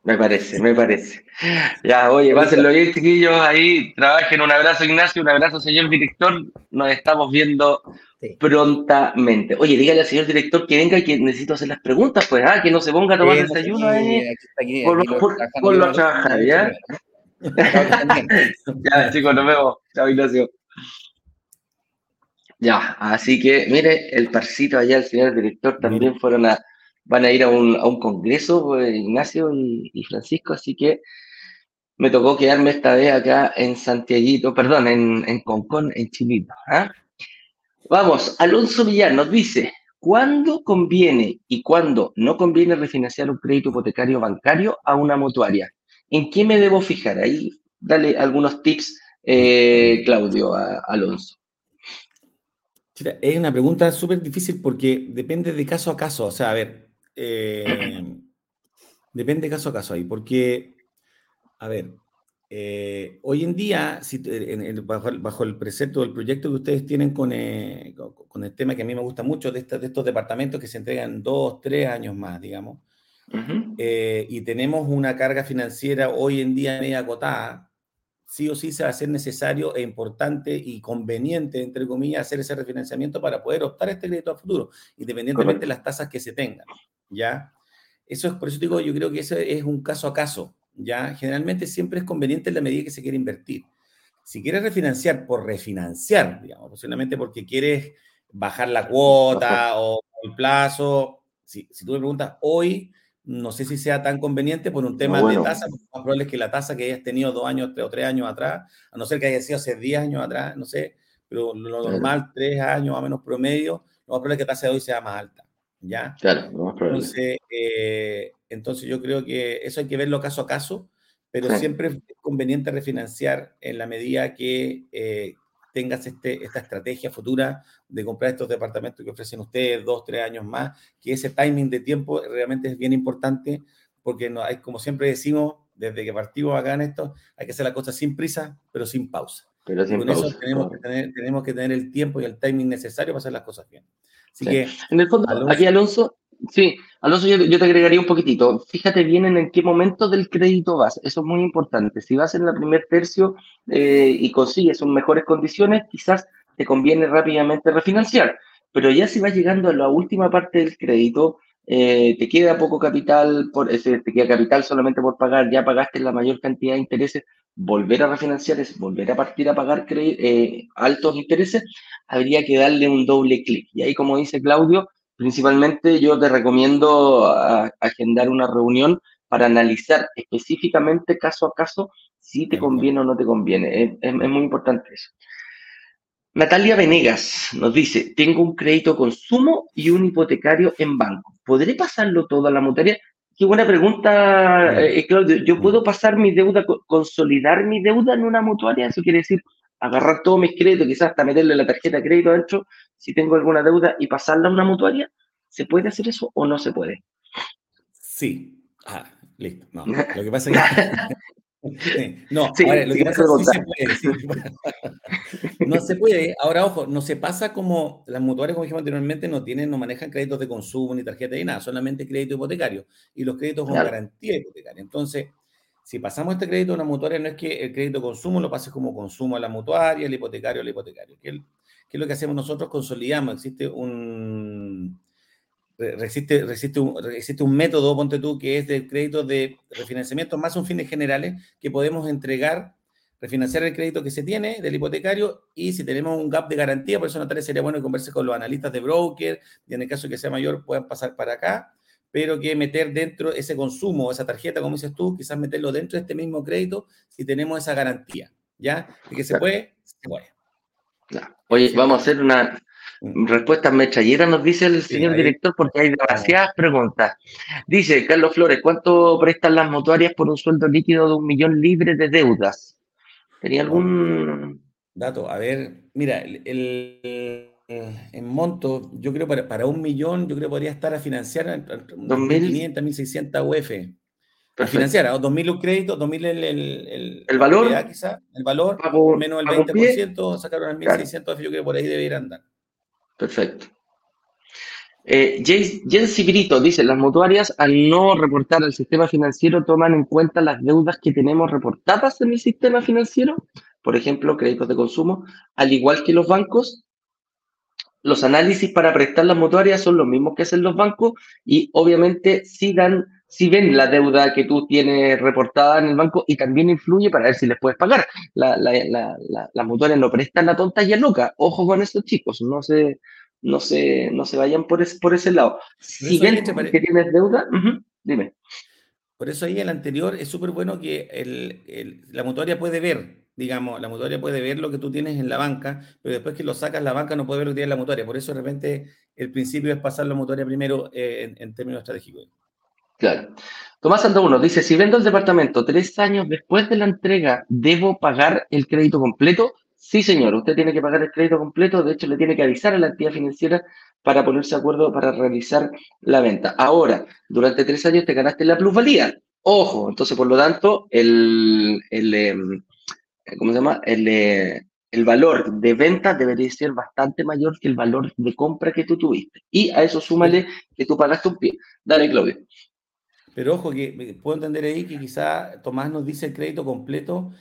Me parece, me parece. Ya, oye, pásenlo bien, chiquillos. Ahí trabajen. Un abrazo, Ignacio. Un abrazo, señor director. Nos estamos viendo prontamente. Oye, dígale al señor director que venga y que necesito hacer las preguntas, pues, ah, que no se ponga a tomar desayuno ahí. por, lo trabajar, ¿ya? ya, chicos, nos vemos. Chao, Ignacio. Ya, así que, mire, el parcito allá, el señor director, también fueron a van a ir a un, a un congreso, pues, Ignacio y, Francisco, así que me tocó quedarme esta vez acá en Santiaguito, perdón, en, en Concón, en Chilito. ¿ah? Vamos, Alonso Villar nos dice, ¿cuándo conviene y cuándo no conviene refinanciar un crédito hipotecario bancario a una mutuaria? ¿En qué me debo fijar? Ahí dale algunos tips, eh, Claudio, a Alonso. Es una pregunta súper difícil porque depende de caso a caso. O sea, a ver, eh, depende caso a caso ahí, porque, a ver, eh, hoy en día, si, bajo, el precepto del proyecto que ustedes tienen con, eh, con, el tema que a mí me gusta mucho de, de, estos departamentos que se entregan dos, tres años más, digamos, y tenemos una carga financiera hoy en día media agotada, sí o sí se va a hacer necesario e importante y conveniente, entre comillas, hacer ese refinanciamiento para poder optar a este crédito a futuro, independientemente de las tasas que se tengan, ¿ya? Eso es, por eso digo, yo creo que eso es un caso a caso, ¿ya? Generalmente siempre es conveniente en la medida que se quiere invertir. Si quieres refinanciar por refinanciar, digamos, posiblemente porque quieres bajar la cuota o el plazo, si, si tú me preguntas hoy, no sé si sea tan conveniente por un tema de tasa, porque lo más probable es que la tasa que hayas tenido dos años o tres años atrás, a no ser que haya sido hace diez años atrás, no sé, pero lo normal, tres años a menos promedio, lo más probable es que la tasa de hoy sea más alta. ¿Ya? Claro, probable. Entonces, eh, entonces yo creo que eso hay que verlo caso a caso, pero siempre es conveniente refinanciar en la medida que eh, tengas este, esta estrategia futura de comprar estos departamentos que ofrecen ustedes dos, tres años más, que ese timing de tiempo realmente es bien importante, porque no, hay, como siempre decimos, desde que partimos acá en esto, hay que hacer la cosa sin prisa, pero sin pausa. Pero sin pausa, eso tenemos, que tener, tenemos que tener el tiempo y el timing necesario para hacer las cosas bien. Así que, en el fondo, aquí Alonso, Sí, Alonso, yo, te agregaría un poquitito. Fíjate bien en, qué momento del crédito vas. Eso es muy importante. Si vas en la primer tercio eh, y consigues un mejores condiciones, quizás te conviene rápidamente refinanciar. Pero ya si vas llegando a la última parte del crédito, eh, te queda poco capital, por, ese, te queda capital solamente por pagar, ya pagaste la mayor cantidad de intereses, volver a refinanciar es volver a partir a pagar eh, altos intereses, habría que darle un doble clic. Y ahí, como dice Claudio, Principalmente yo te recomiendo agendar una reunión para analizar específicamente caso a caso si te conviene o no te conviene. Es, muy importante eso. Natalia Venegas nos dice, tengo un crédito consumo y un hipotecario en banco. ¿Podré pasarlo todo a la mutuaria? Qué buena pregunta, eh, Claudio. ¿Yo puedo pasar mi deuda, consolidar mi deuda en una mutuaria? Eso quiere decir agarrar todos mis créditos, quizás hasta meterle la tarjeta de crédito adentro, si tengo alguna deuda y pasarla a una mutuaria? ¿Se puede hacer eso o no se puede? Sí. Ah, listo. No, lo que pasa es que... No, lo que pasa es que sí se puede. No se puede. Ahora, ojo, no se pasa como las mutuarias, como dijimos anteriormente, no tienen, no manejan créditos de consumo ni tarjeta de nada, solamente crédito hipotecario. Y los créditos con garantía hipotecaria. Entonces, si pasamos este crédito a una mutuaria, no es que el crédito consumo lo pases como consumo a la mutuaria, el hipotecario al hipotecario. ¿Qué, es lo que hacemos nosotros? Consolidamos. Existe un, existe, existe, un, existe un método, ponte tú, que es de crédito de refinanciamiento más un fines generales que podemos entregar, refinanciar el crédito que se tiene del hipotecario y si tenemos un gap de garantía, por eso Natalia sería bueno que converse con los analistas de broker y en el caso que sea mayor puedan pasar para acá pero que meter dentro ese consumo, esa tarjeta, como dices tú, quizás meterlo dentro de este mismo crédito si tenemos esa garantía, ¿ya? De que se puede, se puede. Oye, vamos a hacer una respuesta metrallera, nos dice el señor director, porque hay demasiadas preguntas. Dice Carlos Flores, ¿cuánto prestan las mutuarias por un sueldo líquido de un millón libre de deudas? ¿Tenía algún dato? A ver, mira, el en monto, yo creo para, para un millón, yo creo podría estar a financiar 2.500, 1.600 UF. A financiar, a 2.000 un crédito, 2.000 el, el, el, valor, el valor, menos el 20%, sacaron 1.600 UF, yo creo por ahí debería andar. Perfecto. Eh, Jensi Brito dice, las mutuarias al no reportar al sistema financiero toman en cuenta las deudas que tenemos reportadas en el sistema financiero, por ejemplo, créditos de consumo, al igual que los bancos, los análisis para prestar las mutuarias son los mismos que hacen los bancos y obviamente si dan, si ven la deuda que tú tienes reportada en el banco y también influye para ver si les puedes pagar. La, las mutuarias no prestan la tonta y a loca. Ojo con estos chicos, no se, no se, no se vayan por, por ese lado. Si ven que tienes deuda, dime. Por eso ahí el anterior es súper bueno que el, la mutuaria puede ver digamos, la mutuaria puede ver lo que tú tienes en la banca, pero después que lo sacas, la banca no puede ver lo que tiene en la mutuaria. Por eso, de repente, el principio es pasar la mutuaria primero eh, en, términos estratégicos. Claro. Tomás uno dice, si vendo el departamento tres años después de la entrega, ¿debo pagar el crédito completo? Sí, señor, usted tiene que pagar el crédito completo, de hecho le tiene que avisar a la entidad financiera para ponerse de acuerdo para realizar la venta. Ahora, durante tres años te ganaste la plusvalía. Ojo, entonces por lo tanto, el, el, em, eh, ¿cómo se llama? El, el valor de venta debería ser bastante mayor que el valor de compra que tú tuviste. Y a eso súmale que tú pagaste un pie. Dale, Claudio. Pero ojo, que puedo entender ahí que quizá Tomás nos dice el crédito completo,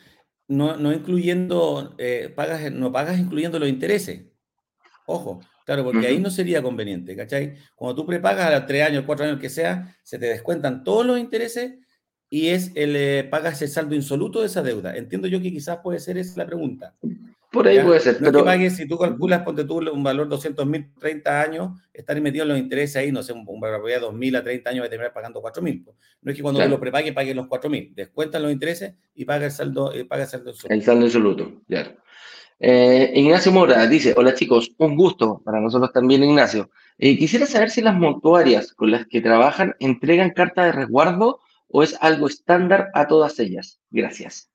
no, no incluyendo, eh, pagas, no pagas incluyendo los intereses. Ojo, claro, porque ahí no sería conveniente, ¿cachai? Cuando tú prepagas a los tres años, cuatro años que sea, se te descuentan todos los intereses y es el eh, pagas el saldo insoluto de esa deuda. Entiendo yo que quizás puede ser esa la pregunta. Por ahí puede ser. No pero... que si tú calculas, ponte tú un valor 200 mil, 30 años, estar metido en los intereses ahí, no sé, un, valor de 2 mil a 30 años, va a terminar pagando 4 mil. No es que cuando lo prepague, pague los 4 mil. Descuentan los intereses y paga el saldo, eh, paga el saldo insoluto. El saldo insoluto, claro. Eh, Ignacio Mora dice, hola chicos, un gusto para nosotros también, Ignacio. Eh, quisiera saber si las mutuarias con las que trabajan entregan carta de resguardo o es algo estándar a todas ellas? Gracias.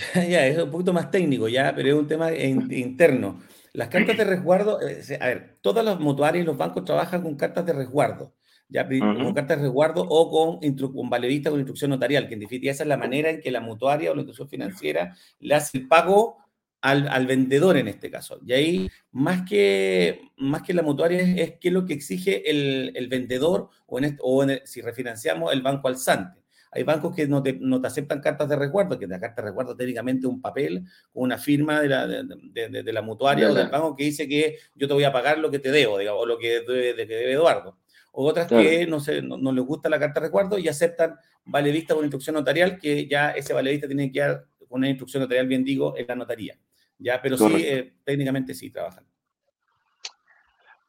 ya, es un poquito más técnico ya, pero es un tema interno. Las cartas de resguardo, eh, a ver, todas las mutuarias y los bancos trabajan con cartas de resguardo, ya, con cartas de resguardo o con, con valedista con instrucción notarial, que en definitiva esa es la manera en que la mutuaria o la institución financiera le hace el pago al, al, vendedor en este caso. Y ahí, más que, más que la mutuaria, es, qué es lo que exige el, el vendedor o, en o si refinanciamos el banco alzante. Hay bancos que no te, no te, aceptan cartas de resguardo, que la carta de resguardo técnicamente es un papel con una firma de la, de, de, la mutuaria o del banco que dice que yo te voy a pagar lo que te debo, digamos, o lo que debe, que debe Eduardo. O otras que no, les gusta la carta de resguardo y aceptan vale vista con instrucción notarial, que ya ese vale vista tiene que con una instrucción notarial, bien digo, en la notaría. Ya, pero sí, eh, técnicamente sí trabajan.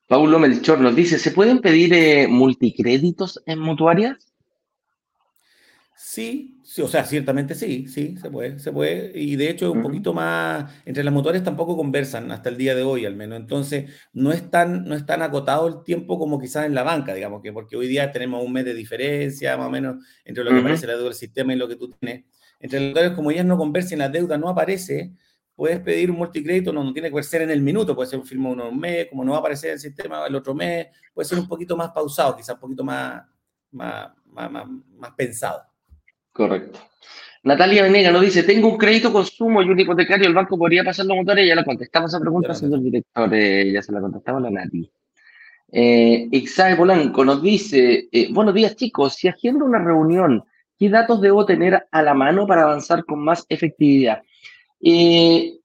Paulo Melchor nos dice, ¿se pueden pedir eh, multicréditos en mutuarias? Sí, sí, o sea, ciertamente sí, sí, se puede, se puede. Y de hecho, un poquito más, entre las motores tampoco conversan hasta el día de hoy, al menos. Entonces, no es tan, no es tan acotado el tiempo como quizás en la banca, digamos, que porque hoy día tenemos un mes de diferencia, más o menos, entre lo que aparece la deuda del sistema y lo que tú tienes. Entre los notarios, como ellas no conversan, la deuda no aparece, puedes pedir un multicrédito, no, no tiene que ser en el minuto, puede ser un firma uno un mes, como no va a aparecer en el sistema el otro mes, puede ser un poquito más pausado, quizás un poquito más, más, más, más pensado. Correcto. Natalia Venega nos dice, tengo un crédito consumo y un hipotecario, ¿el banco podría pasarlo a motores? Ya la contestamos esa pregunta, señor director, eh, ya se la contestaba la Nati. Eh, Ixae Polanco nos dice, eh, buenos días chicos, si agendo una reunión ¿Qué datos debo tener a la mano para avanzar con más efectividad? Eh,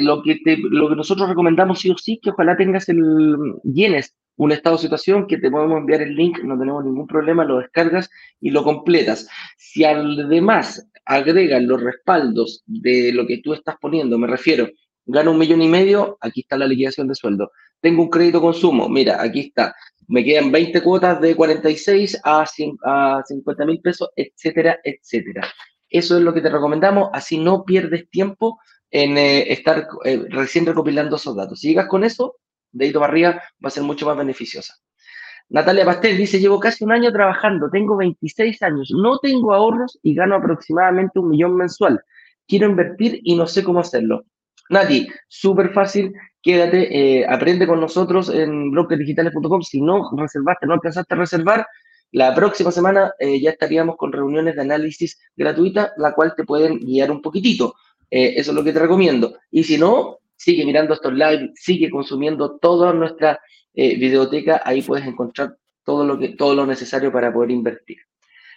lo que, lo que nosotros recomendamos sí o sí, que ojalá tengas el, llenes un estado de situación que te podemos enviar el link, no tenemos ningún problema, lo descargas y lo completas. Si además agregas los respaldos de lo que tú estás poniendo, me refiero, gano un millón y medio, aquí está la liquidación de sueldo. Tengo un crédito consumo, mira, aquí está. Me quedan 20 cuotas de 46 a, a 50 mil pesos, etcétera, etcétera. Eso es lo que te recomendamos, así no pierdes tiempo en eh, estar eh, recién recopilando esos datos. Si llegas con eso, dedito para arriba, va a ser mucho más beneficiosa. Natalia Pastel dice, llevo casi un año trabajando, tengo 26 años, no tengo ahorros y gano aproximadamente un millón mensual. Quiero invertir y no sé cómo hacerlo. Nati, súper fácil, quédate, eh, aprende con nosotros en brokerdigitales.com. Si no reservaste, no alcanzaste a reservar, la próxima semana eh, ya estaríamos con reuniones de análisis gratuitas, la cual te pueden guiar un poquitito. Eh, eso es lo que te recomiendo. Y si no, sigue mirando estos live, sigue consumiendo toda nuestra eh, videoteca, ahí puedes encontrar todo lo, que, todo lo necesario para poder invertir.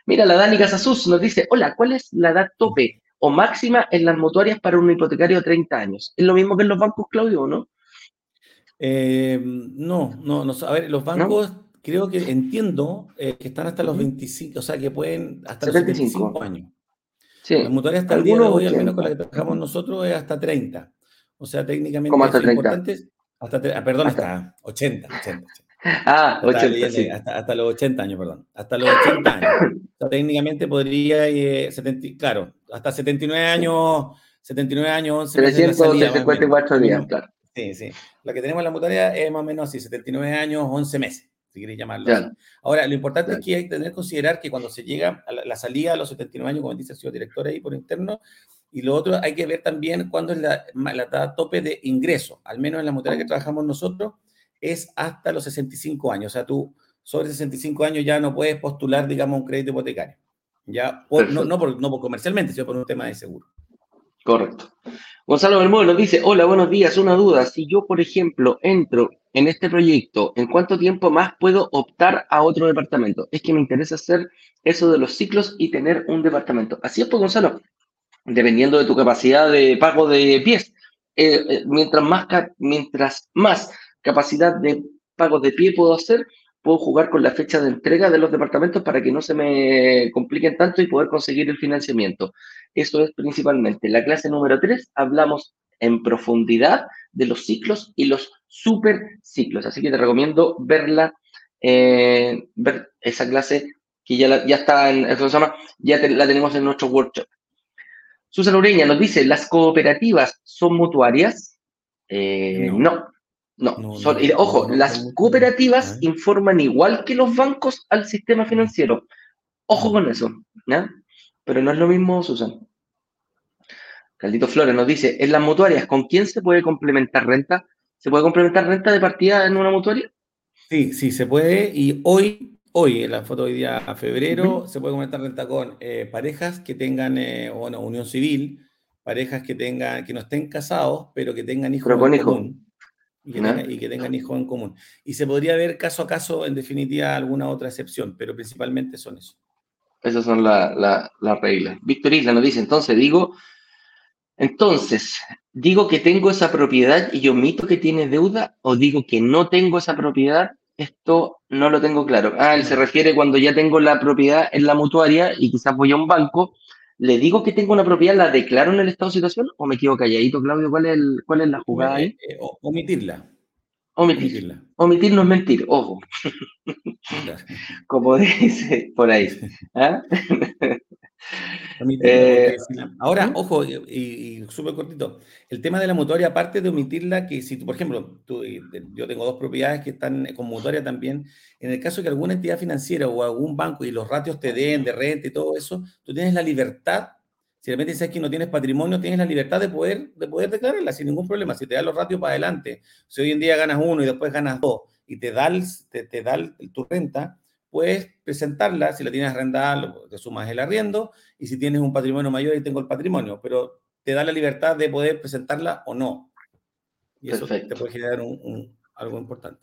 Mira, la Dani Casasus nos dice, hola, ¿cuál es la edad tope o máxima en las mutuarias para un hipotecario de 30 años? ¿Es lo mismo que en los bancos, Claudio, o no? no, no, no, a ver, los bancos creo que entiendo eh, que están hasta los 25, o sea, que pueden hasta los 75 años. Sí. La mutuaria hasta el día de hoy, al menos con la que trabajamos nosotros, es hasta 30. O sea, técnicamente ¿Cómo hasta 30? hasta, ah, perdón, hasta, 80, 80, Ah, 80, sí. hasta, hasta, los 80 años, perdón. Hasta los 80 años. O sea, técnicamente podría, eh, 70, claro, hasta 79 años, 79 años, 11 354 días, claro. Sí, sí. La que tenemos en la mutuaria es más o menos así, 79 años, 11 meses si queréis llamarlo. Ahora, lo importante es que hay que tener que considerar que cuando se llega a la, salida a los 79 años, como dice el señor director ahí por interno, y lo otro, hay que ver también cuándo es la, la tope de ingreso, al menos en la mutuaria que trabajamos nosotros, es hasta los 65 años. O sea, tú sobre 65 años ya no puedes postular, digamos, un crédito hipotecario. Ya, no, no, por, no por comercialmente, sino por un tema de seguro. Correcto. Gonzalo Bermúdez nos dice, hola, buenos días, una duda. Si yo, por ejemplo, entro en este proyecto, ¿en cuánto tiempo más puedo optar a otro departamento? Es que me interesa hacer eso de los ciclos y tener un departamento. Así es, pues, Gonzalo, dependiendo de tu capacidad de pago de pies. Eh, eh, mientras, más, mientras más capacidad de pago de pie puedo hacer, puedo jugar con la fecha de entrega de los departamentos para que no se me compliquen tanto y poder conseguir el financiamiento. Eso es principalmente. La clase número 3 hablamos en profundidad de los ciclos y los super ciclos. Así que te recomiendo verla, eh, ver esa clase que ya, ya está en, eso se llama, ya la tenemos en nuestro workshop. Susana Ureña nos dice, ¿las cooperativas son mutuarias? Eh, no. no. ojo, las cooperativas informan igual que los bancos al sistema financiero. Ojo con eso, ¿ya? Pero no es lo mismo, Susana. Caldito Flores nos dice, en las mutuarias, ¿con quién se puede complementar renta? ¿Se puede complementar renta de partida en una mutuaria? Sí, sí, se puede. Y hoy, hoy, en la foto de hoy día a febrero, se puede complementar renta con eh, parejas que tengan, eh, bueno, unión civil, parejas que tengan, que no estén casados, pero que tengan hijos en común. Y que, tengan, hijos en común. Y se podría ver caso a caso, en definitiva, alguna otra excepción, pero principalmente son eso. Esas son las reglas. Víctor Isla nos dice, entonces digo, entonces, digo que tengo esa propiedad y yo omito que tiene deuda o digo que no tengo esa propiedad, esto no lo tengo claro. Ah, él se refiere cuando ya tengo la propiedad en la mutuaria y quizás voy a un banco, le digo que tengo una propiedad, ¿la declaro en el estado de situación o me quedo calladito, Claudio? ¿Cuál es, cuál es la jugada ahí? Eh, omitirla. Omitir. Omitir no es mentir, ojo. Como dice por ahí. ¿ah? Eh, Ahora, ojo, y, súper cortito, el tema de la mutuaria, aparte de omitirla, que si tú, por ejemplo, tú, yo tengo dos propiedades que están con mutuaria también, en el caso que alguna entidad financiera o algún banco y los ratios te den de renta y todo eso, tú tienes la libertad, si de repente dices que no tienes patrimonio, tienes la libertad de poder, de poder declararla sin ningún problema, si te dan los ratios para adelante, si hoy en día ganas uno y después ganas dos y te da, te, te da tu renta, puedes presentarla, si la tienes arrendada, te sumas el arriendo, y si tienes un patrimonio mayor, ahí tengo el patrimonio, pero te da la libertad de poder presentarla o no. Y eso te puede generar un, algo importante.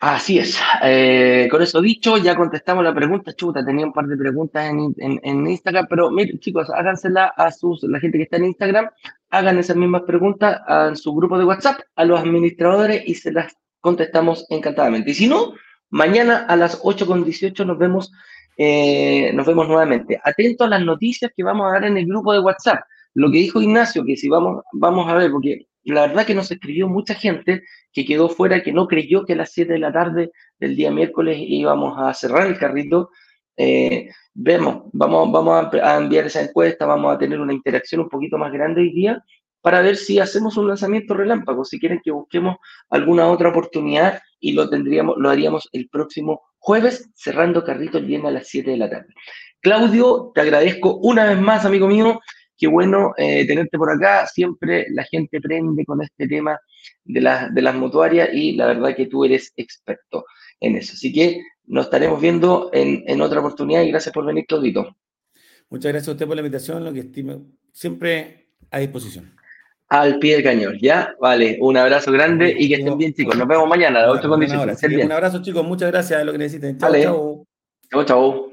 Así es. Eh, con eso dicho, ya contestamos la pregunta. Chuta, tenía un par de preguntas en, en, Instagram, pero miren, chicos, hágansela a sus, la gente que está en Instagram, hagan esas mismas preguntas en su grupo de WhatsApp, a los administradores y se las contestamos encantadamente. Y si no, mañana a las 8.18 nos vemos, eh, nos vemos nuevamente. Atento a las noticias que vamos a dar en el grupo de WhatsApp. Lo que dijo Ignacio, que si vamos, vamos a ver, porque la verdad que nos escribió mucha gente que quedó fuera, que no creyó que a las 7 de la tarde del día miércoles íbamos a cerrar el carrito. Eh, vemos, vamos, vamos a enviar esa encuesta, vamos a tener una interacción un poquito más grande hoy día para ver si hacemos un lanzamiento relámpago, si quieren que busquemos alguna otra oportunidad y lo tendríamos, lo haríamos el próximo jueves, cerrando carrito el viernes a las 7 de la tarde. Claudio, te agradezco una vez más, amigo mío, qué bueno eh, tenerte por acá. Siempre la gente prende con este tema de, de las mutuarias y la verdad que tú eres experto en eso. Así que nos estaremos viendo en, otra oportunidad y gracias por venir, Claudito. Muchas gracias a usted por la invitación, lo que estimo siempre a disposición. Al pie del cañón, ¿ya? Vale, un abrazo grande y que estén bien, chicos. Nos vemos mañana a las 8 con Un abrazo, chicos. Muchas gracias, lo que necesiten. Chao, chao. Chao, chao.